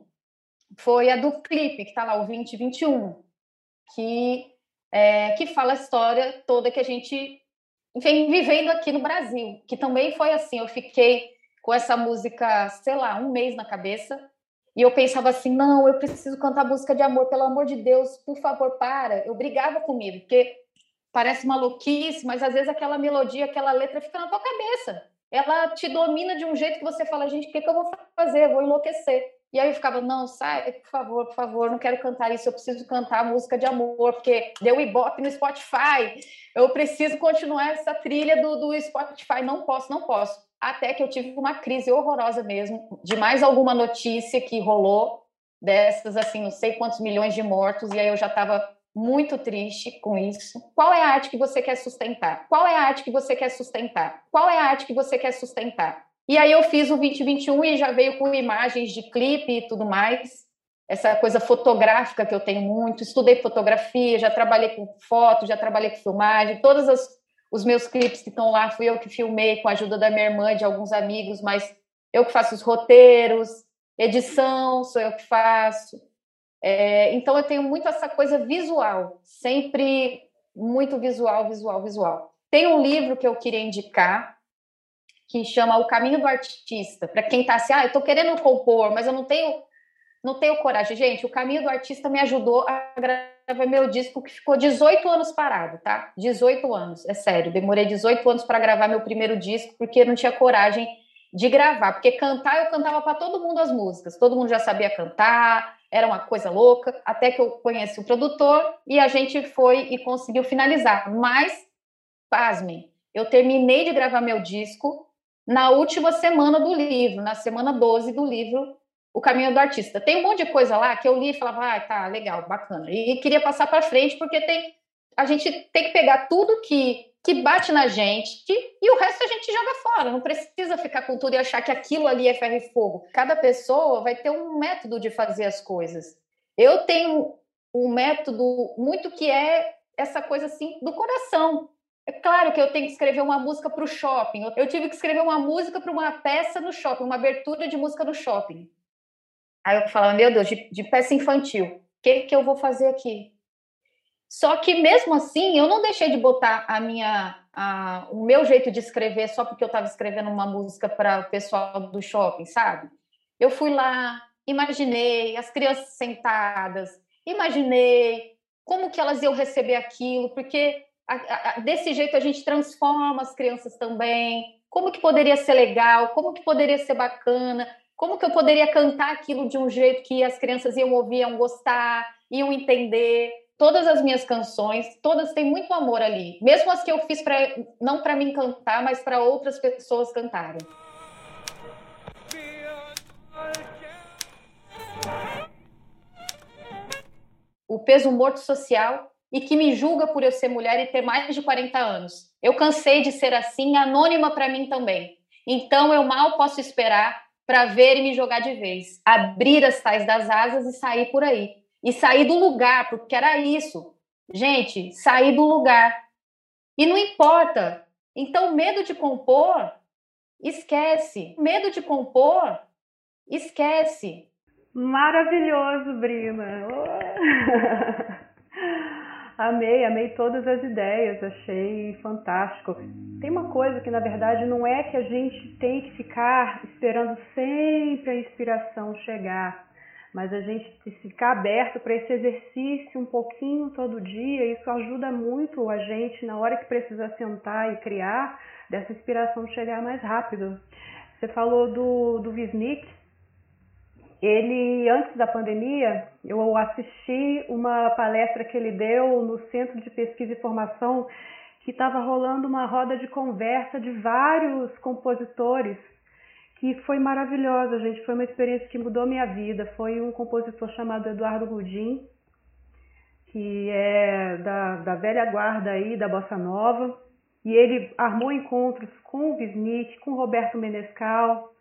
foi a do clipe, que está lá, o 2021, que, é, que fala a história toda que a gente vem vivendo aqui no Brasil, que também foi assim. Eu fiquei com essa música, sei lá, um mês na cabeça, e eu pensava assim: não, eu preciso cantar música de amor, pelo amor de Deus, por favor, para. Eu brigava comigo, porque parece maluquice, mas às vezes aquela melodia, aquela letra fica na tua cabeça ela te domina de um jeito que você fala, gente, o que, que eu vou fazer? Eu vou enlouquecer. E aí eu ficava, não, sai, por favor, por favor, não quero cantar isso, eu preciso cantar música de amor, porque deu ibope no Spotify, eu preciso continuar essa trilha do, do Spotify, não posso, não posso. Até que eu tive uma crise horrorosa mesmo, de mais alguma notícia que rolou, dessas, assim, não sei quantos milhões de mortos, e aí eu já estava muito triste com isso. Qual é a arte que você quer sustentar? Qual é a arte que você quer sustentar? Qual é a arte que você quer sustentar? E aí eu fiz o 2021 e já veio com imagens de clipe e tudo mais. Essa coisa fotográfica que eu tenho muito. Estudei fotografia, já trabalhei com foto, já trabalhei com filmagem, todas as Os meus clipes que estão lá fui eu que filmei com a ajuda da minha irmã de alguns amigos, mas eu que faço os roteiros, edição, sou eu que faço. É, então eu tenho muito essa coisa visual, sempre muito visual, visual, visual. Tem um livro que eu queria indicar que chama O Caminho do Artista. Para quem está assim, ah, eu estou querendo compor, mas eu não tenho, não tenho coragem. Gente, O Caminho do Artista me ajudou a gravar meu disco que ficou 18 anos parado, tá? 18 anos, é sério. Demorei 18 anos para gravar meu primeiro disco porque não tinha coragem de gravar, porque cantar eu cantava para todo mundo as músicas, todo mundo já sabia cantar, era uma coisa louca, até que eu conheci o produtor e a gente foi e conseguiu finalizar. Mas, pasmem, eu terminei de gravar meu disco na última semana do livro, na semana 12 do livro O Caminho do Artista. Tem um monte de coisa lá que eu li e falava, ah, tá, legal, bacana. E queria passar para frente, porque tem, a gente tem que pegar tudo que, que bate na gente e o resto a gente joga fora. Não precisa ficar com tudo e achar que aquilo ali é ferro e fogo. Cada pessoa vai ter um método de fazer as coisas. Eu tenho um método muito que é essa coisa assim do coração. É claro que eu tenho que escrever uma música para o shopping. Eu tive que escrever uma música para uma peça no shopping, uma abertura de música no shopping. Aí eu falava, meu Deus, de, de peça infantil, o que, que eu vou fazer aqui? Só que mesmo assim, eu não deixei de botar a minha, a, o meu jeito de escrever só porque eu estava escrevendo uma música para o pessoal do shopping, sabe? Eu fui lá, imaginei as crianças sentadas, imaginei como que elas iam receber aquilo, porque desse jeito a gente transforma as crianças também. Como que poderia ser legal? Como que poderia ser bacana? Como que eu poderia cantar aquilo de um jeito que as crianças iam ouvir, iam gostar, iam entender? Todas as minhas canções, todas têm muito amor ali. Mesmo as que eu fiz para não para mim cantar, mas para outras pessoas cantarem. O peso morto social e que me julga por eu ser mulher e ter mais de 40 anos. Eu cansei de ser assim, anônima para mim também. Então eu mal posso esperar para ver e me jogar de vez, abrir as tais das asas e sair por aí. E sair do lugar, porque era isso. Gente, sair do lugar. E não importa. Então, medo de compor, esquece. Medo de compor, esquece. Maravilhoso, Brina. Oh. Amei, amei todas as ideias, achei fantástico. Tem uma coisa que, na verdade, não é que a gente tem que ficar esperando sempre a inspiração chegar, mas a gente ficar aberto para esse exercício um pouquinho todo dia. Isso ajuda muito a gente, na hora que precisa sentar e criar, dessa inspiração chegar mais rápido. Você falou do, do Visnik, ele, antes da pandemia, eu assisti uma palestra que ele deu no Centro de Pesquisa e Formação, que estava rolando uma roda de conversa de vários compositores, que foi maravilhosa, gente. Foi uma experiência que mudou minha vida. Foi um compositor chamado Eduardo Gudim, que é da, da velha guarda aí, da Bossa Nova. E ele armou encontros com o Wisnik, com Roberto Menescal,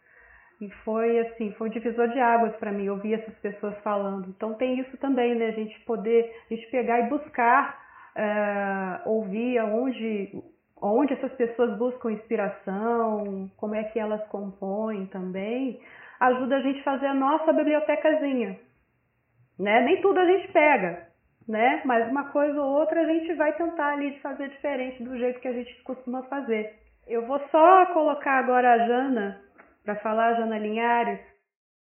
e foi assim, foi um divisor de águas para mim ouvir essas pessoas falando. Então tem isso também, né? A gente poder, a gente pegar e buscar é, ouvir aonde, onde essas pessoas buscam inspiração, como é que elas compõem também, ajuda a gente a fazer a nossa bibliotecazinha. Né? Nem tudo a gente pega, né? Mas uma coisa ou outra a gente vai tentar ali fazer diferente do jeito que a gente costuma fazer. Eu vou só colocar agora a Jana para falar, Jana Linhares.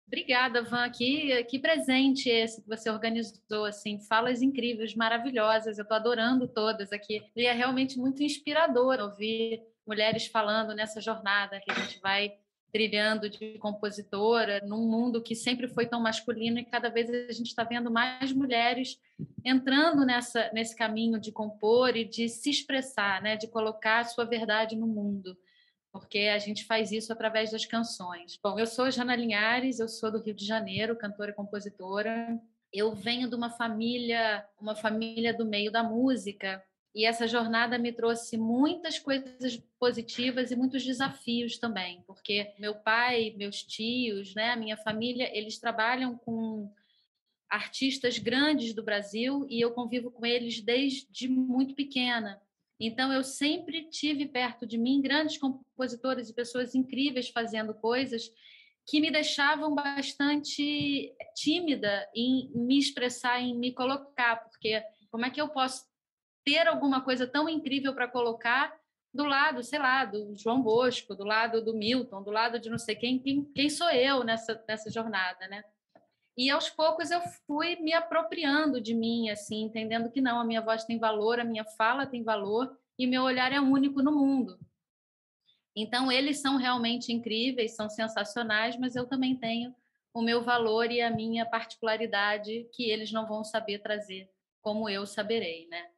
Obrigada, Van. Que, que presente esse que você organizou, assim, falas incríveis, maravilhosas. Eu estou adorando todas aqui. E é realmente muito inspirador ouvir mulheres falando nessa jornada que a gente vai trilhando de compositora num mundo que sempre foi tão masculino e cada vez a gente está vendo mais mulheres entrando nessa nesse caminho de compor e de se expressar, né, de colocar a sua verdade no mundo porque a gente faz isso através das canções. Bom, eu sou Jana Linhares, eu sou do Rio de Janeiro, cantora e compositora. Eu venho de uma família, uma família do meio da música, e essa jornada me trouxe muitas coisas positivas e muitos desafios também, porque meu pai, meus tios, né, a minha família, eles trabalham com artistas grandes do Brasil e eu convivo com eles desde muito pequena. Então, eu sempre tive perto de mim grandes compositores e pessoas incríveis fazendo coisas que me deixavam bastante tímida em me expressar, em me colocar, porque como é que eu posso ter alguma coisa tão incrível para colocar do lado, sei lá, do João Bosco, do lado do Milton, do lado de não sei quem, quem, quem sou eu nessa, nessa jornada, né? E aos poucos eu fui me apropriando de mim, assim, entendendo que não, a minha voz tem valor, a minha fala tem valor e meu olhar é único no mundo. Então, eles são realmente incríveis, são sensacionais, mas eu também tenho o meu valor e a minha particularidade que eles não vão saber trazer como eu saberei, né?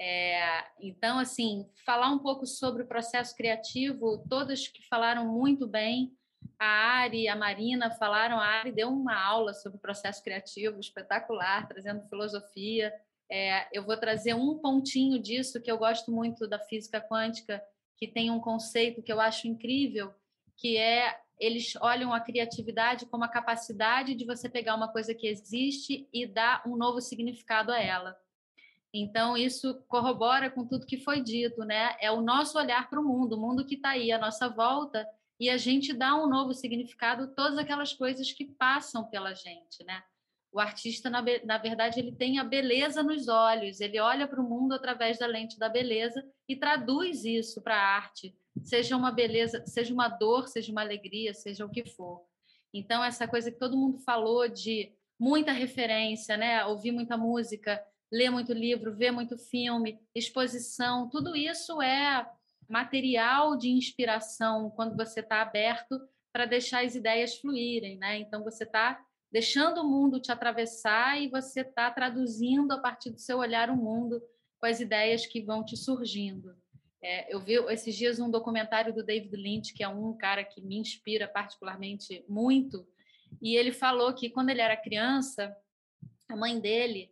É, então, assim, falar um pouco sobre o processo criativo, todas que falaram muito bem, a Ari, a Marina falaram, a Ari deu uma aula sobre o processo criativo espetacular, trazendo filosofia. É, eu vou trazer um pontinho disso que eu gosto muito da física quântica, que tem um conceito que eu acho incrível, que é eles olham a criatividade como a capacidade de você pegar uma coisa que existe e dar um novo significado a ela. Então, isso corrobora com tudo que foi dito, né? É o nosso olhar para o mundo, o mundo que está aí à nossa volta, e a gente dá um novo significado a todas aquelas coisas que passam pela gente, né? O artista, na, na verdade, ele tem a beleza nos olhos, ele olha para o mundo através da lente da beleza e traduz isso para a arte, seja uma beleza, seja uma dor, seja uma alegria, seja o que for. Então, essa coisa que todo mundo falou de muita referência, né? Ouvir muita música, ler muito livro, ver muito filme, exposição, tudo isso é material de inspiração quando você está aberto para deixar as ideias fluírem, né? Então, você está deixando o mundo te atravessar e você está traduzindo a partir do seu olhar o mundo com as ideias que vão te surgindo. É, eu vi esses dias um documentário do David Lynch, que é um cara que me inspira particularmente muito, e ele falou que quando ele era criança, a mãe dele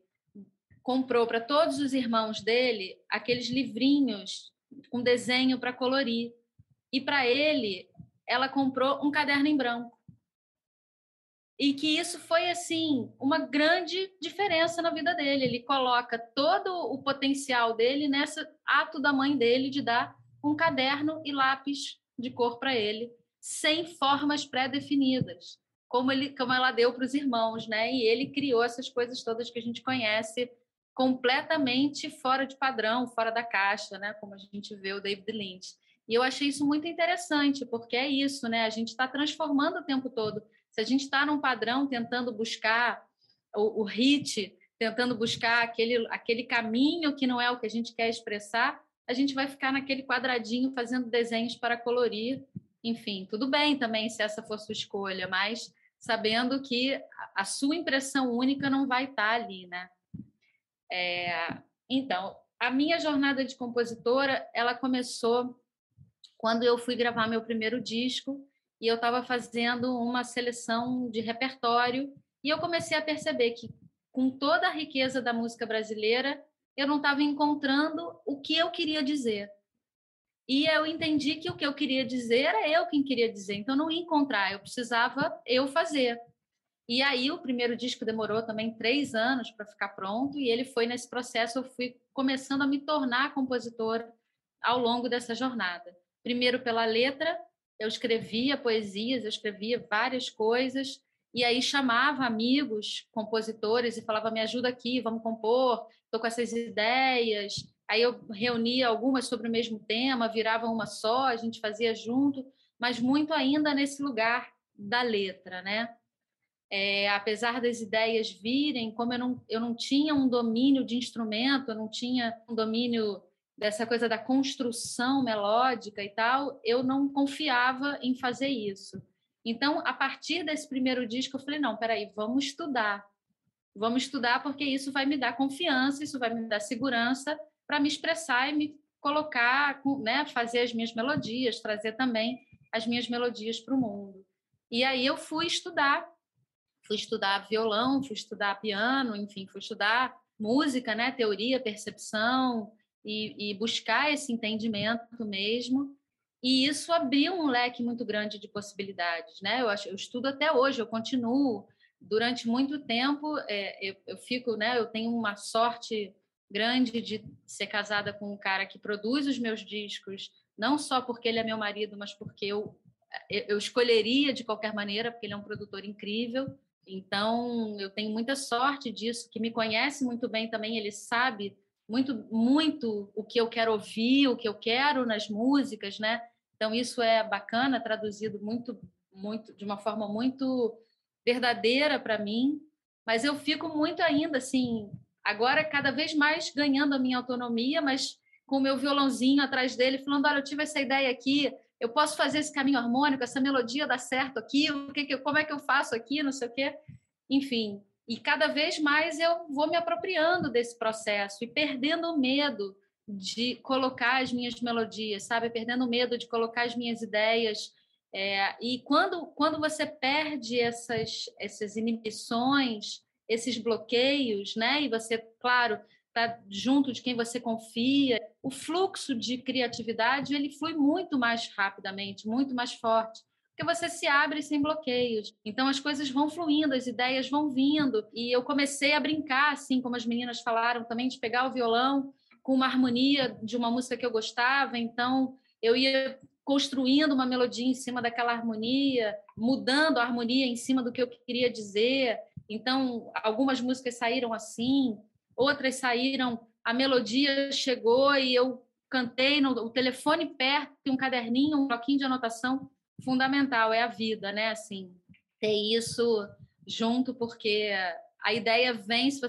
comprou para todos os irmãos dele aqueles livrinhos com desenho para colorir. E para ele, ela comprou um caderno em branco e que isso foi assim uma grande diferença na vida dele. Ele coloca todo o potencial dele nesse ato da mãe dele de dar um caderno e lápis de cor para ele, sem formas pré-definidas, como ele, como ela deu para os irmãos, né? E ele criou essas coisas todas que a gente conhece completamente fora de padrão, fora da caixa, né? Como a gente vê o David Lynch. E eu achei isso muito interessante, porque é isso, né? A gente está transformando o tempo todo se a gente está num padrão tentando buscar o, o hit, tentando buscar aquele, aquele caminho que não é o que a gente quer expressar, a gente vai ficar naquele quadradinho fazendo desenhos para colorir. Enfim, tudo bem também se essa for sua escolha, mas sabendo que a sua impressão única não vai estar tá ali, né? É, então, a minha jornada de compositora, ela começou quando eu fui gravar meu primeiro disco e eu estava fazendo uma seleção de repertório e eu comecei a perceber que com toda a riqueza da música brasileira eu não estava encontrando o que eu queria dizer. E eu entendi que o que eu queria dizer era eu quem queria dizer então não ia encontrar eu precisava eu fazer e aí o primeiro disco demorou também três anos para ficar pronto e ele foi nesse processo eu fui começando a me tornar compositora ao longo dessa jornada primeiro pela letra eu escrevia poesias, eu escrevia várias coisas, e aí chamava amigos, compositores, e falava: me ajuda aqui, vamos compor, estou com essas ideias. Aí eu reunia algumas sobre o mesmo tema, virava uma só, a gente fazia junto, mas muito ainda nesse lugar da letra, né? É, apesar das ideias virem, como eu não, eu não tinha um domínio de instrumento, eu não tinha um domínio dessa coisa da construção melódica e tal, eu não confiava em fazer isso. Então, a partir desse primeiro disco, eu falei: não, peraí, vamos estudar. Vamos estudar porque isso vai me dar confiança, isso vai me dar segurança para me expressar e me colocar, né, fazer as minhas melodias, trazer também as minhas melodias para o mundo. E aí eu fui estudar, fui estudar violão, fui estudar piano, enfim, fui estudar música, né, teoria, percepção, e, e buscar esse entendimento mesmo. E isso abriu um leque muito grande de possibilidades, né? Eu, acho, eu estudo até hoje, eu continuo durante muito tempo. É, eu, eu, fico, né? Eu tenho uma sorte grande de ser casada com um cara que produz os meus discos, não só porque ele é meu marido, mas porque eu, eu escolheria de qualquer maneira, porque ele é um produtor incrível. Então, eu tenho muita sorte disso, que me conhece muito bem também, ele sabe muito muito o que eu quero ouvir, o que eu quero nas músicas, né? Então isso é bacana, traduzido muito muito de uma forma muito verdadeira para mim, mas eu fico muito ainda assim, agora cada vez mais ganhando a minha autonomia, mas com o meu violãozinho atrás dele, falando: olha, eu tive essa ideia aqui, eu posso fazer esse caminho harmônico, essa melodia dá certo aqui, o que, como é que eu faço aqui, não sei o quê. Enfim, e cada vez mais eu vou me apropriando desse processo e perdendo o medo de colocar as minhas melodias, sabe? Perdendo o medo de colocar as minhas ideias. É, e quando, quando você perde essas, essas inibições, esses bloqueios, né? E você, claro, está junto de quem você confia, o fluxo de criatividade ele flui muito mais rapidamente, muito mais forte porque você se abre sem bloqueios. Então as coisas vão fluindo, as ideias vão vindo. E eu comecei a brincar, assim, como as meninas falaram também, de pegar o violão com uma harmonia de uma música que eu gostava. Então eu ia construindo uma melodia em cima daquela harmonia, mudando a harmonia em cima do que eu queria dizer. Então, algumas músicas saíram assim, outras saíram, a melodia chegou e eu cantei no o telefone perto, um caderninho, um bloquinho de anotação fundamental, é a vida, né? Assim, ter isso junto, porque a ideia vem, se,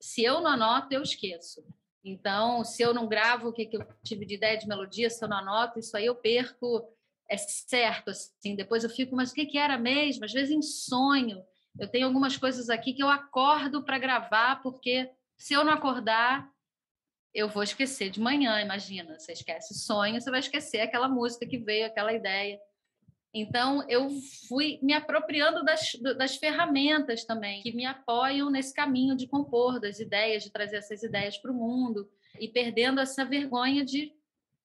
se eu não anoto, eu esqueço. Então, se eu não gravo o que, que eu tive de ideia de melodia, se eu não anoto, isso aí eu perco, é certo, assim. Depois eu fico, mas o que, que era mesmo? Às vezes em sonho. Eu tenho algumas coisas aqui que eu acordo para gravar, porque se eu não acordar, eu vou esquecer de manhã, imagina. Você esquece sonho, você vai esquecer aquela música que veio, aquela ideia. Então, eu fui me apropriando das, das ferramentas também, que me apoiam nesse caminho de compor, das ideias, de trazer essas ideias para o mundo, e perdendo essa vergonha de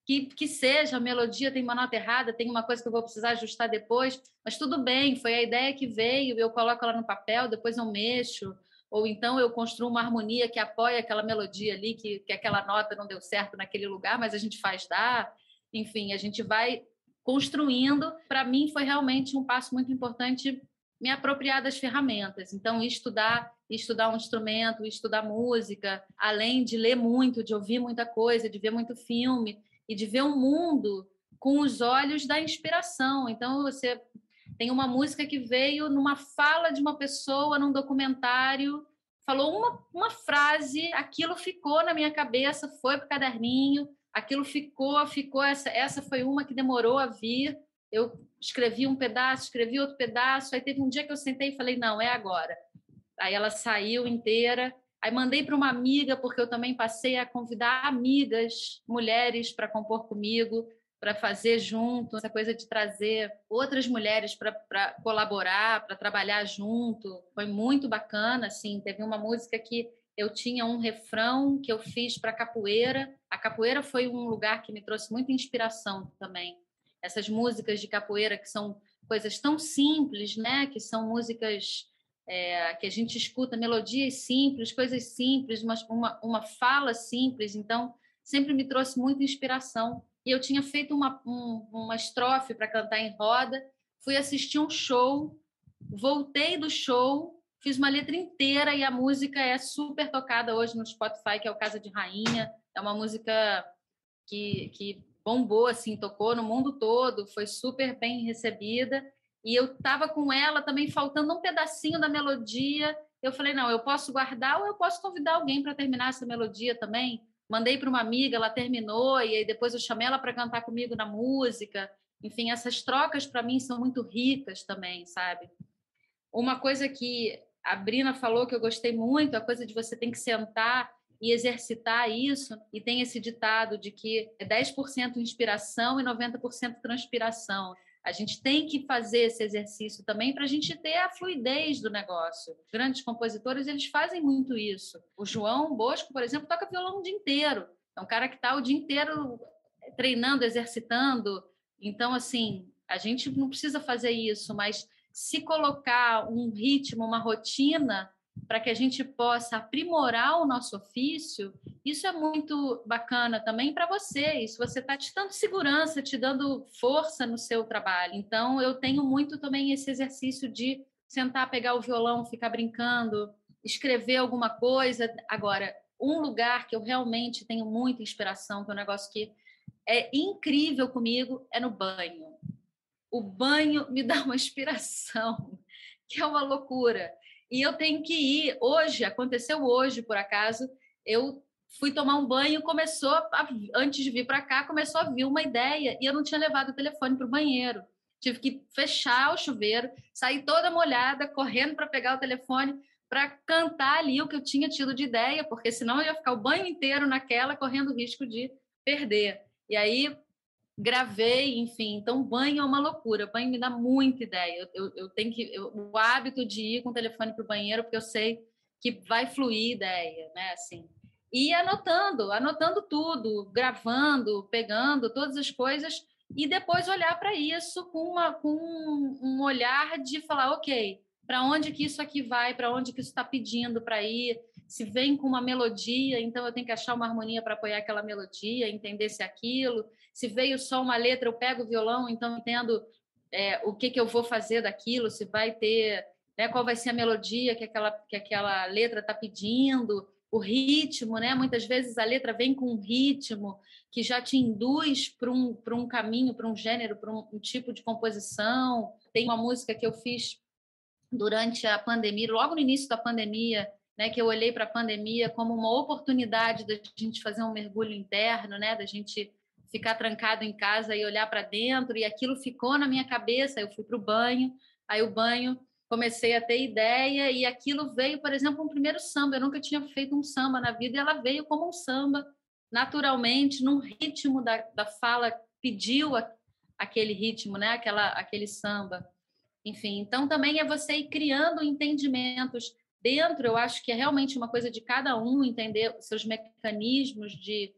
que, que seja a melodia tem uma nota errada, tem uma coisa que eu vou precisar ajustar depois, mas tudo bem, foi a ideia que veio, eu coloco ela no papel, depois eu mexo, ou então eu construo uma harmonia que apoia aquela melodia ali, que, que aquela nota não deu certo naquele lugar, mas a gente faz dar. Enfim, a gente vai construindo. Para mim, foi realmente um passo muito importante me apropriar das ferramentas. Então, estudar, estudar um instrumento, estudar música, além de ler muito, de ouvir muita coisa, de ver muito filme e de ver o mundo com os olhos da inspiração. Então, você tem uma música que veio numa fala de uma pessoa num documentário, falou uma, uma frase, aquilo ficou na minha cabeça, foi para o caderninho, aquilo ficou, ficou. Essa, essa foi uma que demorou a vir. Eu escrevi um pedaço, escrevi outro pedaço. Aí teve um dia que eu sentei e falei: não, é agora. Aí ela saiu inteira. Aí mandei para uma amiga, porque eu também passei a convidar amigas, mulheres, para compor comigo, para fazer junto, essa coisa de trazer outras mulheres para colaborar, para trabalhar junto. Foi muito bacana, assim. Teve uma música que eu tinha um refrão que eu fiz para capoeira. A capoeira foi um lugar que me trouxe muita inspiração também. Essas músicas de capoeira que são coisas tão simples, né? Que são músicas é, que a gente escuta melodias simples, coisas simples, uma, uma, uma fala simples. Então, sempre me trouxe muita inspiração. E eu tinha feito uma, um, uma estrofe para cantar em roda. Fui assistir um show, voltei do show Fiz uma letra inteira e a música é super tocada hoje no Spotify, que é o Casa de Rainha. É uma música que, que bombou, assim, tocou no mundo todo, foi super bem recebida. E eu estava com ela também faltando um pedacinho da melodia. Eu falei, não, eu posso guardar ou eu posso convidar alguém para terminar essa melodia também. Mandei para uma amiga, ela terminou, e aí depois eu chamei ela para cantar comigo na música. Enfim, essas trocas para mim são muito ricas também, sabe? Uma coisa que a Brina falou que eu gostei muito, a coisa de você tem que sentar e exercitar isso, e tem esse ditado de que é 10% inspiração e 90% transpiração. A gente tem que fazer esse exercício também para a gente ter a fluidez do negócio. Grandes compositores, eles fazem muito isso. O João Bosco, por exemplo, toca violão o dia inteiro. É um cara que está o dia inteiro treinando, exercitando. Então, assim, a gente não precisa fazer isso, mas se colocar um ritmo, uma rotina, para que a gente possa aprimorar o nosso ofício, isso é muito bacana também para você. Isso você está te dando segurança, te dando força no seu trabalho. Então, eu tenho muito também esse exercício de sentar, pegar o violão, ficar brincando, escrever alguma coisa. Agora, um lugar que eu realmente tenho muita inspiração, que é um negócio que é incrível comigo, é no banho. O banho me dá uma inspiração, que é uma loucura. E eu tenho que ir. Hoje, aconteceu hoje, por acaso, eu fui tomar um banho, começou, a, antes de vir para cá, começou a vir uma ideia, e eu não tinha levado o telefone para o banheiro. Tive que fechar o chuveiro, sair toda molhada, correndo para pegar o telefone, para cantar ali o que eu tinha tido de ideia, porque senão eu ia ficar o banho inteiro naquela, correndo o risco de perder. E aí gravei, enfim. Então, banho é uma loucura. Banho me dá muita ideia. Eu, eu, tenho que eu, o hábito de ir com o telefone para o banheiro, porque eu sei que vai fluir ideia, né? Assim. E anotando, anotando tudo, gravando, pegando todas as coisas e depois olhar para isso com, uma, com um olhar de falar, ok, para onde que isso aqui vai, para onde que isso está pedindo para ir, se vem com uma melodia, então eu tenho que achar uma harmonia para apoiar aquela melodia, entender se é aquilo. Se veio só uma letra, eu pego o violão, então entendo é, o que, que eu vou fazer daquilo, se vai ter, né, qual vai ser a melodia que aquela, que aquela letra está pedindo, o ritmo, né? Muitas vezes a letra vem com um ritmo que já te induz para um, um caminho, para um gênero, para um, um tipo de composição. Tem uma música que eu fiz durante a pandemia, logo no início da pandemia, né, que eu olhei para a pandemia como uma oportunidade da gente fazer um mergulho interno, né, da gente ficar trancado em casa e olhar para dentro, e aquilo ficou na minha cabeça. Eu fui para o banho, aí o banho comecei a ter ideia, e aquilo veio, por exemplo, um primeiro samba. Eu nunca tinha feito um samba na vida, e ela veio como um samba, naturalmente, num ritmo da, da fala, pediu a, aquele ritmo, né, aquela, aquele samba. Enfim, então também é você ir criando entendimentos dentro, eu acho que é realmente uma coisa de cada um entender seus mecanismos de,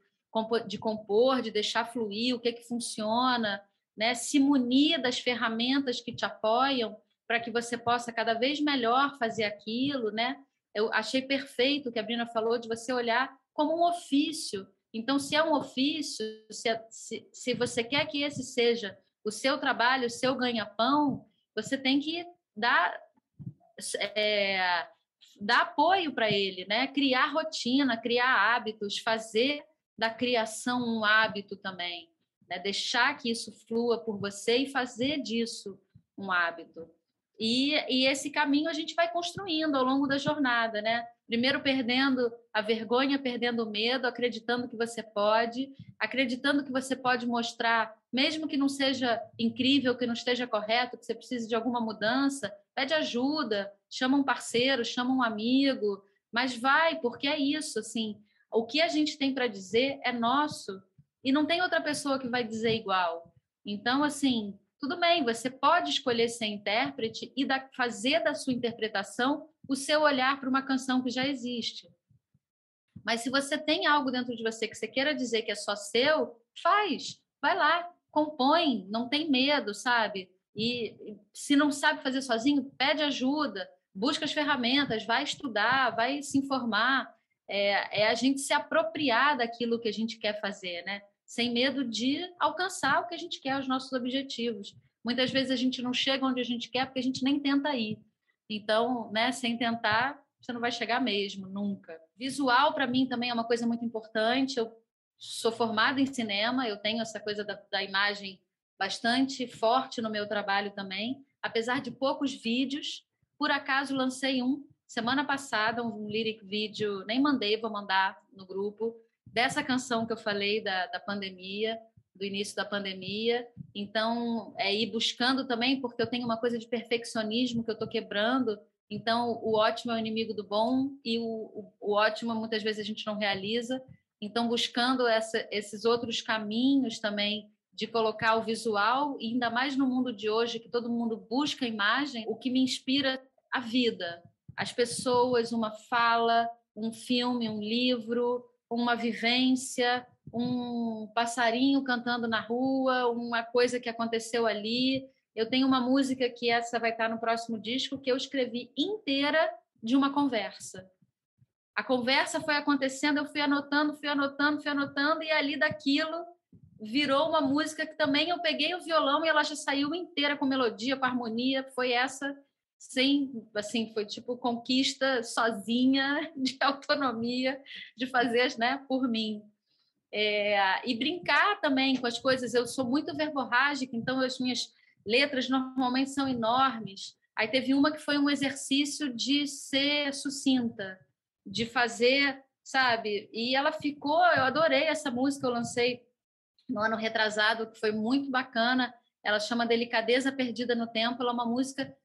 de compor, de deixar fluir, o que que funciona, né? Se munir das ferramentas que te apoiam para que você possa cada vez melhor fazer aquilo, né? Eu achei perfeito o que a Brina falou de você olhar como um ofício. Então, se é um ofício, se, é, se, se você quer que esse seja o seu trabalho, o seu ganha-pão, você tem que dar é, dar apoio para ele, né? Criar rotina, criar hábitos, fazer da criação um hábito também, né? Deixar que isso flua por você e fazer disso um hábito. E, e esse caminho a gente vai construindo ao longo da jornada, né? Primeiro perdendo a vergonha, perdendo o medo, acreditando que você pode, acreditando que você pode mostrar, mesmo que não seja incrível, que não esteja correto, que você precise de alguma mudança, pede ajuda, chama um parceiro, chama um amigo, mas vai, porque é isso, assim, o que a gente tem para dizer é nosso e não tem outra pessoa que vai dizer igual. Então, assim, tudo bem, você pode escolher ser intérprete e da, fazer da sua interpretação o seu olhar para uma canção que já existe. Mas se você tem algo dentro de você que você queira dizer que é só seu, faz, vai lá, compõe, não tem medo, sabe? E se não sabe fazer sozinho, pede ajuda, busca as ferramentas, vai estudar, vai se informar. É, é a gente se apropriar daquilo que a gente quer fazer, né? sem medo de alcançar o que a gente quer, os nossos objetivos. Muitas vezes a gente não chega onde a gente quer porque a gente nem tenta ir. Então, né, sem tentar, você não vai chegar mesmo, nunca. Visual, para mim, também é uma coisa muito importante. Eu sou formada em cinema, eu tenho essa coisa da, da imagem bastante forte no meu trabalho também. Apesar de poucos vídeos, por acaso lancei um semana passada, um lyric vídeo, nem mandei, vou mandar no grupo, dessa canção que eu falei da, da pandemia, do início da pandemia. Então, é ir buscando também, porque eu tenho uma coisa de perfeccionismo que eu estou quebrando. Então, o ótimo é o inimigo do bom e o, o, o ótimo muitas vezes a gente não realiza. Então, buscando essa, esses outros caminhos também de colocar o visual, e ainda mais no mundo de hoje, que todo mundo busca imagem, o que me inspira a vida, as pessoas, uma fala, um filme, um livro, uma vivência, um passarinho cantando na rua, uma coisa que aconteceu ali. Eu tenho uma música que essa vai estar no próximo disco que eu escrevi inteira de uma conversa. A conversa foi acontecendo, eu fui anotando, fui anotando, fui anotando, e ali daquilo virou uma música que também eu peguei o violão e ela já saiu inteira com melodia, com harmonia. Foi essa, sem, assim, foi tipo conquista sozinha, de autonomia, de fazer, né, por mim. É, e brincar também com as coisas. Eu sou muito verborrágica, então as minhas letras normalmente são enormes. Aí teve uma que foi um exercício de ser sucinta, de fazer, sabe? E ela ficou, eu adorei essa música, eu lancei no ano retrasado, que foi muito bacana. Ela chama Delicadeza Perdida no Tempo. Ela é uma música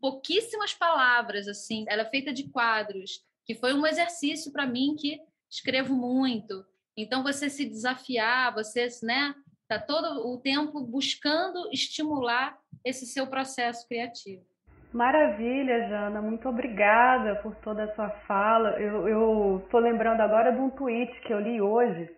pouquíssimas palavras, assim. Ela é feita de quadros, que foi um exercício para mim que escrevo muito. Então você se desafiar, você, né, tá todo o tempo buscando estimular esse seu processo criativo. Maravilha, Jana. Muito obrigada por toda a sua fala. Eu estou lembrando agora de um tweet que eu li hoje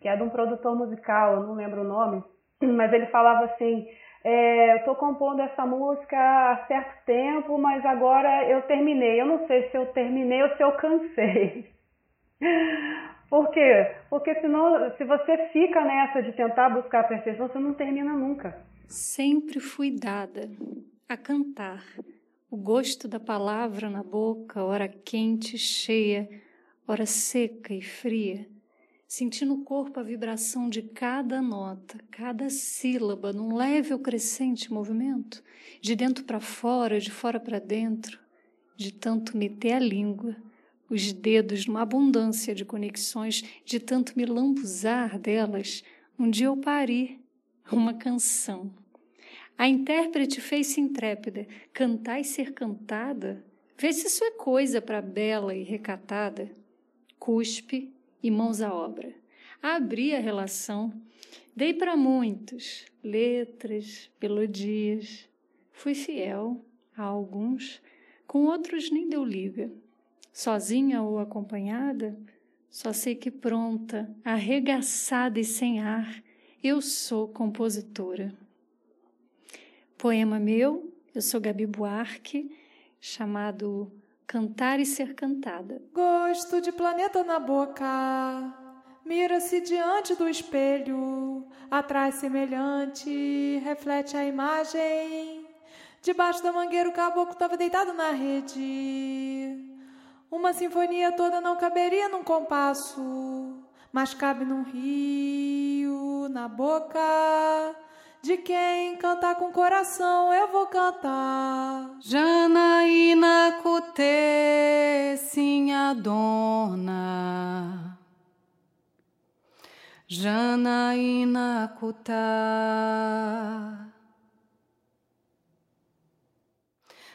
que é de um produtor musical, eu não lembro o nome, mas ele falava assim: é, eu estou compondo essa música há certo tempo, mas agora eu terminei. Eu não sei se eu terminei ou se eu cansei. Por quê? Porque senão, se você fica nessa de tentar buscar a perfeição, você não termina nunca. Sempre fui dada a cantar. O gosto da palavra na boca, ora quente, cheia, ora seca e fria Senti no corpo a vibração de cada nota, cada sílaba, num leve ou crescente movimento, de dentro para fora, de fora para dentro, de tanto meter a língua, os dedos numa abundância de conexões, de tanto me lambuzar delas, um dia eu pari uma canção. A intérprete fez-se intrépida, cantar e ser cantada, vê se isso é coisa para bela e recatada. Cuspe e mãos à obra. Abri a relação, dei para muitos letras, melodias. Fui fiel a alguns, com outros nem deu liga. Sozinha ou acompanhada, só sei que pronta, arregaçada e sem ar, eu sou compositora. Poema meu, eu sou Gabi Buarque, chamado cantar e ser cantada. Gosto de planeta na boca, mira-se diante do espelho, atrás semelhante, reflete a imagem. Debaixo da mangueira o caboclo estava deitado na rede. Uma sinfonia toda não caberia num compasso, mas cabe num rio, na boca de quem cantar com coração eu vou cantar. Janaína Cutê, sinha dona. Janaína Cutá.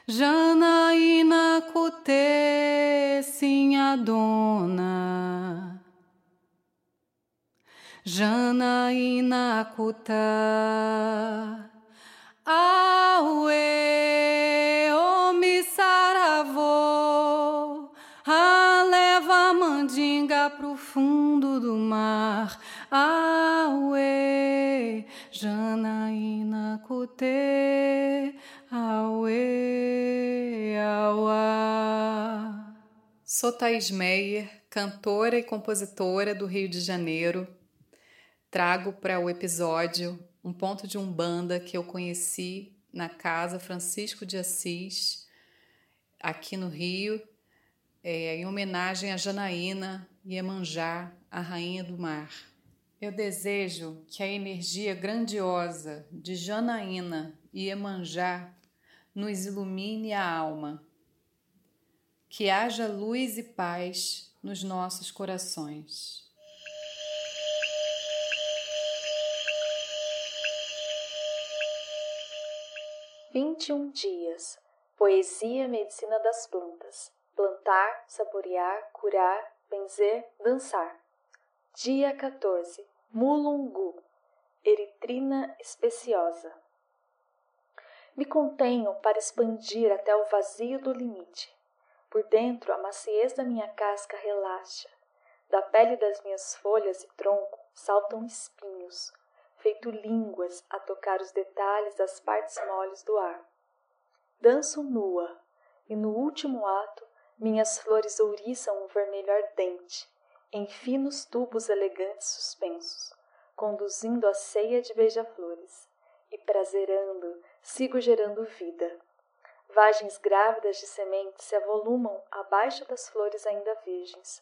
Janaína Cutê, sinha dona. Janaína Kutá. Aue, omi saravô, a leva a mandinga pro fundo do mar. Aue, Janaína Kutê, Aue, Auá. Sou Thais Meyer, cantora e compositora do Rio de Janeiro trago para o episódio um ponto de umbanda que eu conheci na casa Francisco de Assis, aqui no Rio, é, em homenagem a Janaína Iemanjá, a rainha do mar. Eu desejo que a energia grandiosa de Janaína e Iemanjá nos ilumine a alma, que haja luz e paz nos nossos corações. 21 dias. Poesia Medicina das Plantas. Plantar, saborear, curar, benzer, dançar. Dia 14. Mulungu. Eritrina especiosa. Me contenho para expandir até o vazio do limite. Por dentro, a maciez da minha casca relaxa. Da pele das minhas folhas e tronco saltam espinhos feito línguas a tocar os detalhes das partes moles do ar. Danço nua, e no último ato Minhas flores ouriçam um vermelho ardente, em finos tubos elegantes suspensos, conduzindo a ceia de beija-flores. E prazerando, sigo gerando vida. Vagens grávidas de sementes se avolumam abaixo das flores ainda virgens.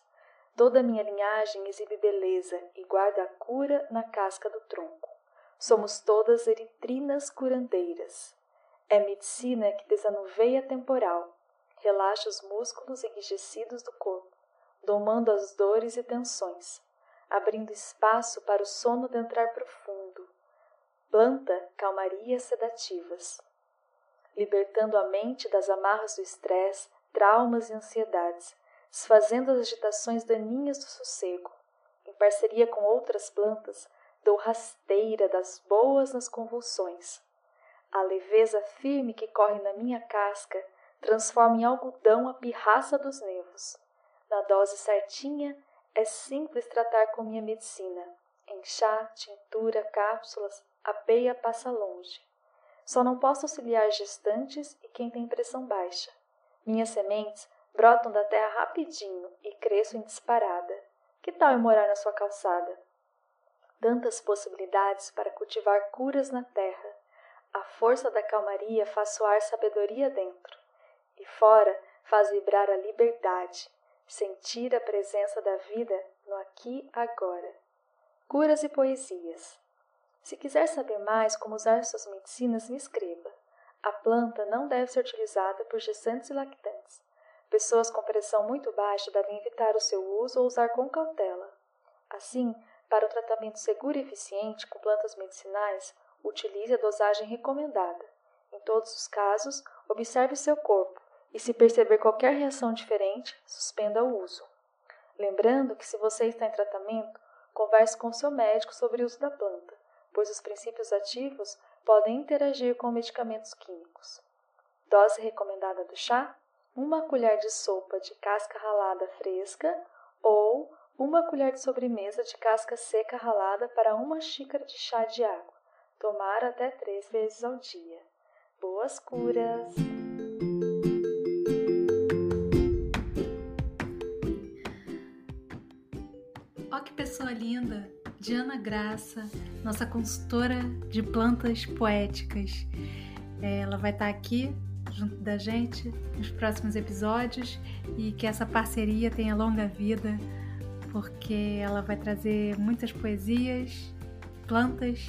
Toda minha linhagem exibe beleza e guarda a cura na casca do tronco. Somos todas eritrinas curandeiras. É medicina que desanuveia temporal, relaxa os músculos enrijecidos do corpo, domando as dores e tensões, abrindo espaço para o sono de entrar profundo. Planta calmarias sedativas, libertando a mente das amarras do estresse, traumas e ansiedades, desfazendo as agitações daninhas do sossego. Em parceria com outras plantas, dou rasteira das boas nas convulsões. A leveza firme que corre na minha casca transforma em algodão a pirraça dos nervos. Na dose certinha, é simples tratar com minha medicina. Em chá, tintura, cápsulas, a peia passa longe. Só não posso auxiliar gestantes e quem tem pressão baixa. Minhas sementes brotam da terra rapidinho e cresço em disparada. Que tal eu morar na sua calçada? Tantas possibilidades para cultivar curas na terra. A força da calmaria faz soar sabedoria dentro, e fora faz vibrar a liberdade, sentir a presença da vida no aqui agora. Curas e poesias. Se quiser saber mais como usar suas medicinas, me escreva. A planta não deve ser utilizada por gestantes e lactantes. Pessoas com pressão muito baixa devem evitar o seu uso ou usar com cautela. Assim, para o tratamento seguro e eficiente com plantas medicinais, utilize a dosagem recomendada. Em todos os casos, observe seu corpo e, se perceber qualquer reação diferente, suspenda o uso. Lembrando que, se você está em tratamento, converse com seu médico sobre o uso da planta pois os princípios ativos podem interagir com medicamentos químicos. Dose recomendada do chá: uma colher de sopa de casca ralada fresca ou uma colher de sobremesa de casca seca ralada para uma xícara de chá de água. Tomar até três vezes ao dia. Boas curas! Ó, oh, que pessoa linda! Diana Graça, nossa consultora de plantas poéticas. É, ela vai estar aqui junto da gente nos próximos episódios e que essa parceria tenha longa vida, porque ela vai trazer muitas poesias, plantas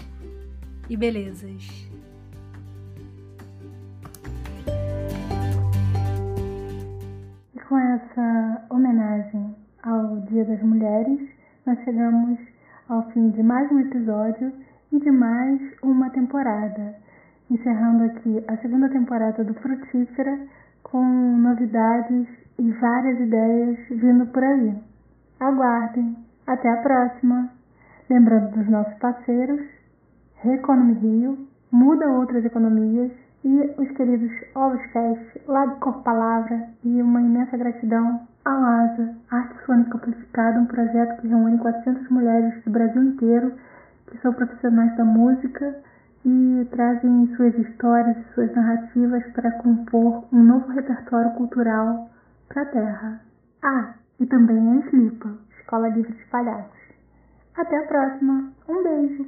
e belezas. E com essa homenagem ao Dia das Mulheres, nós chegamos ao fim de mais um episódio e de mais uma temporada, encerrando aqui a segunda temporada do Frutífera com novidades e várias ideias vindo por aí. Aguardem! Até a próxima! Lembrando dos nossos parceiros, Reconomy Rio, Muda Outras Economias e os queridos Ovoscast, de Cor Palavra e uma imensa gratidão ao ASA, Arte Sônica Amplificada, um projeto que reúne 400 mulheres do Brasil inteiro que são profissionais da música e trazem suas histórias e suas narrativas para compor um novo repertório cultural para a Terra. Ah, e também a Slipa, Escola Livre de Palhaços. Até a próxima. Um beijo!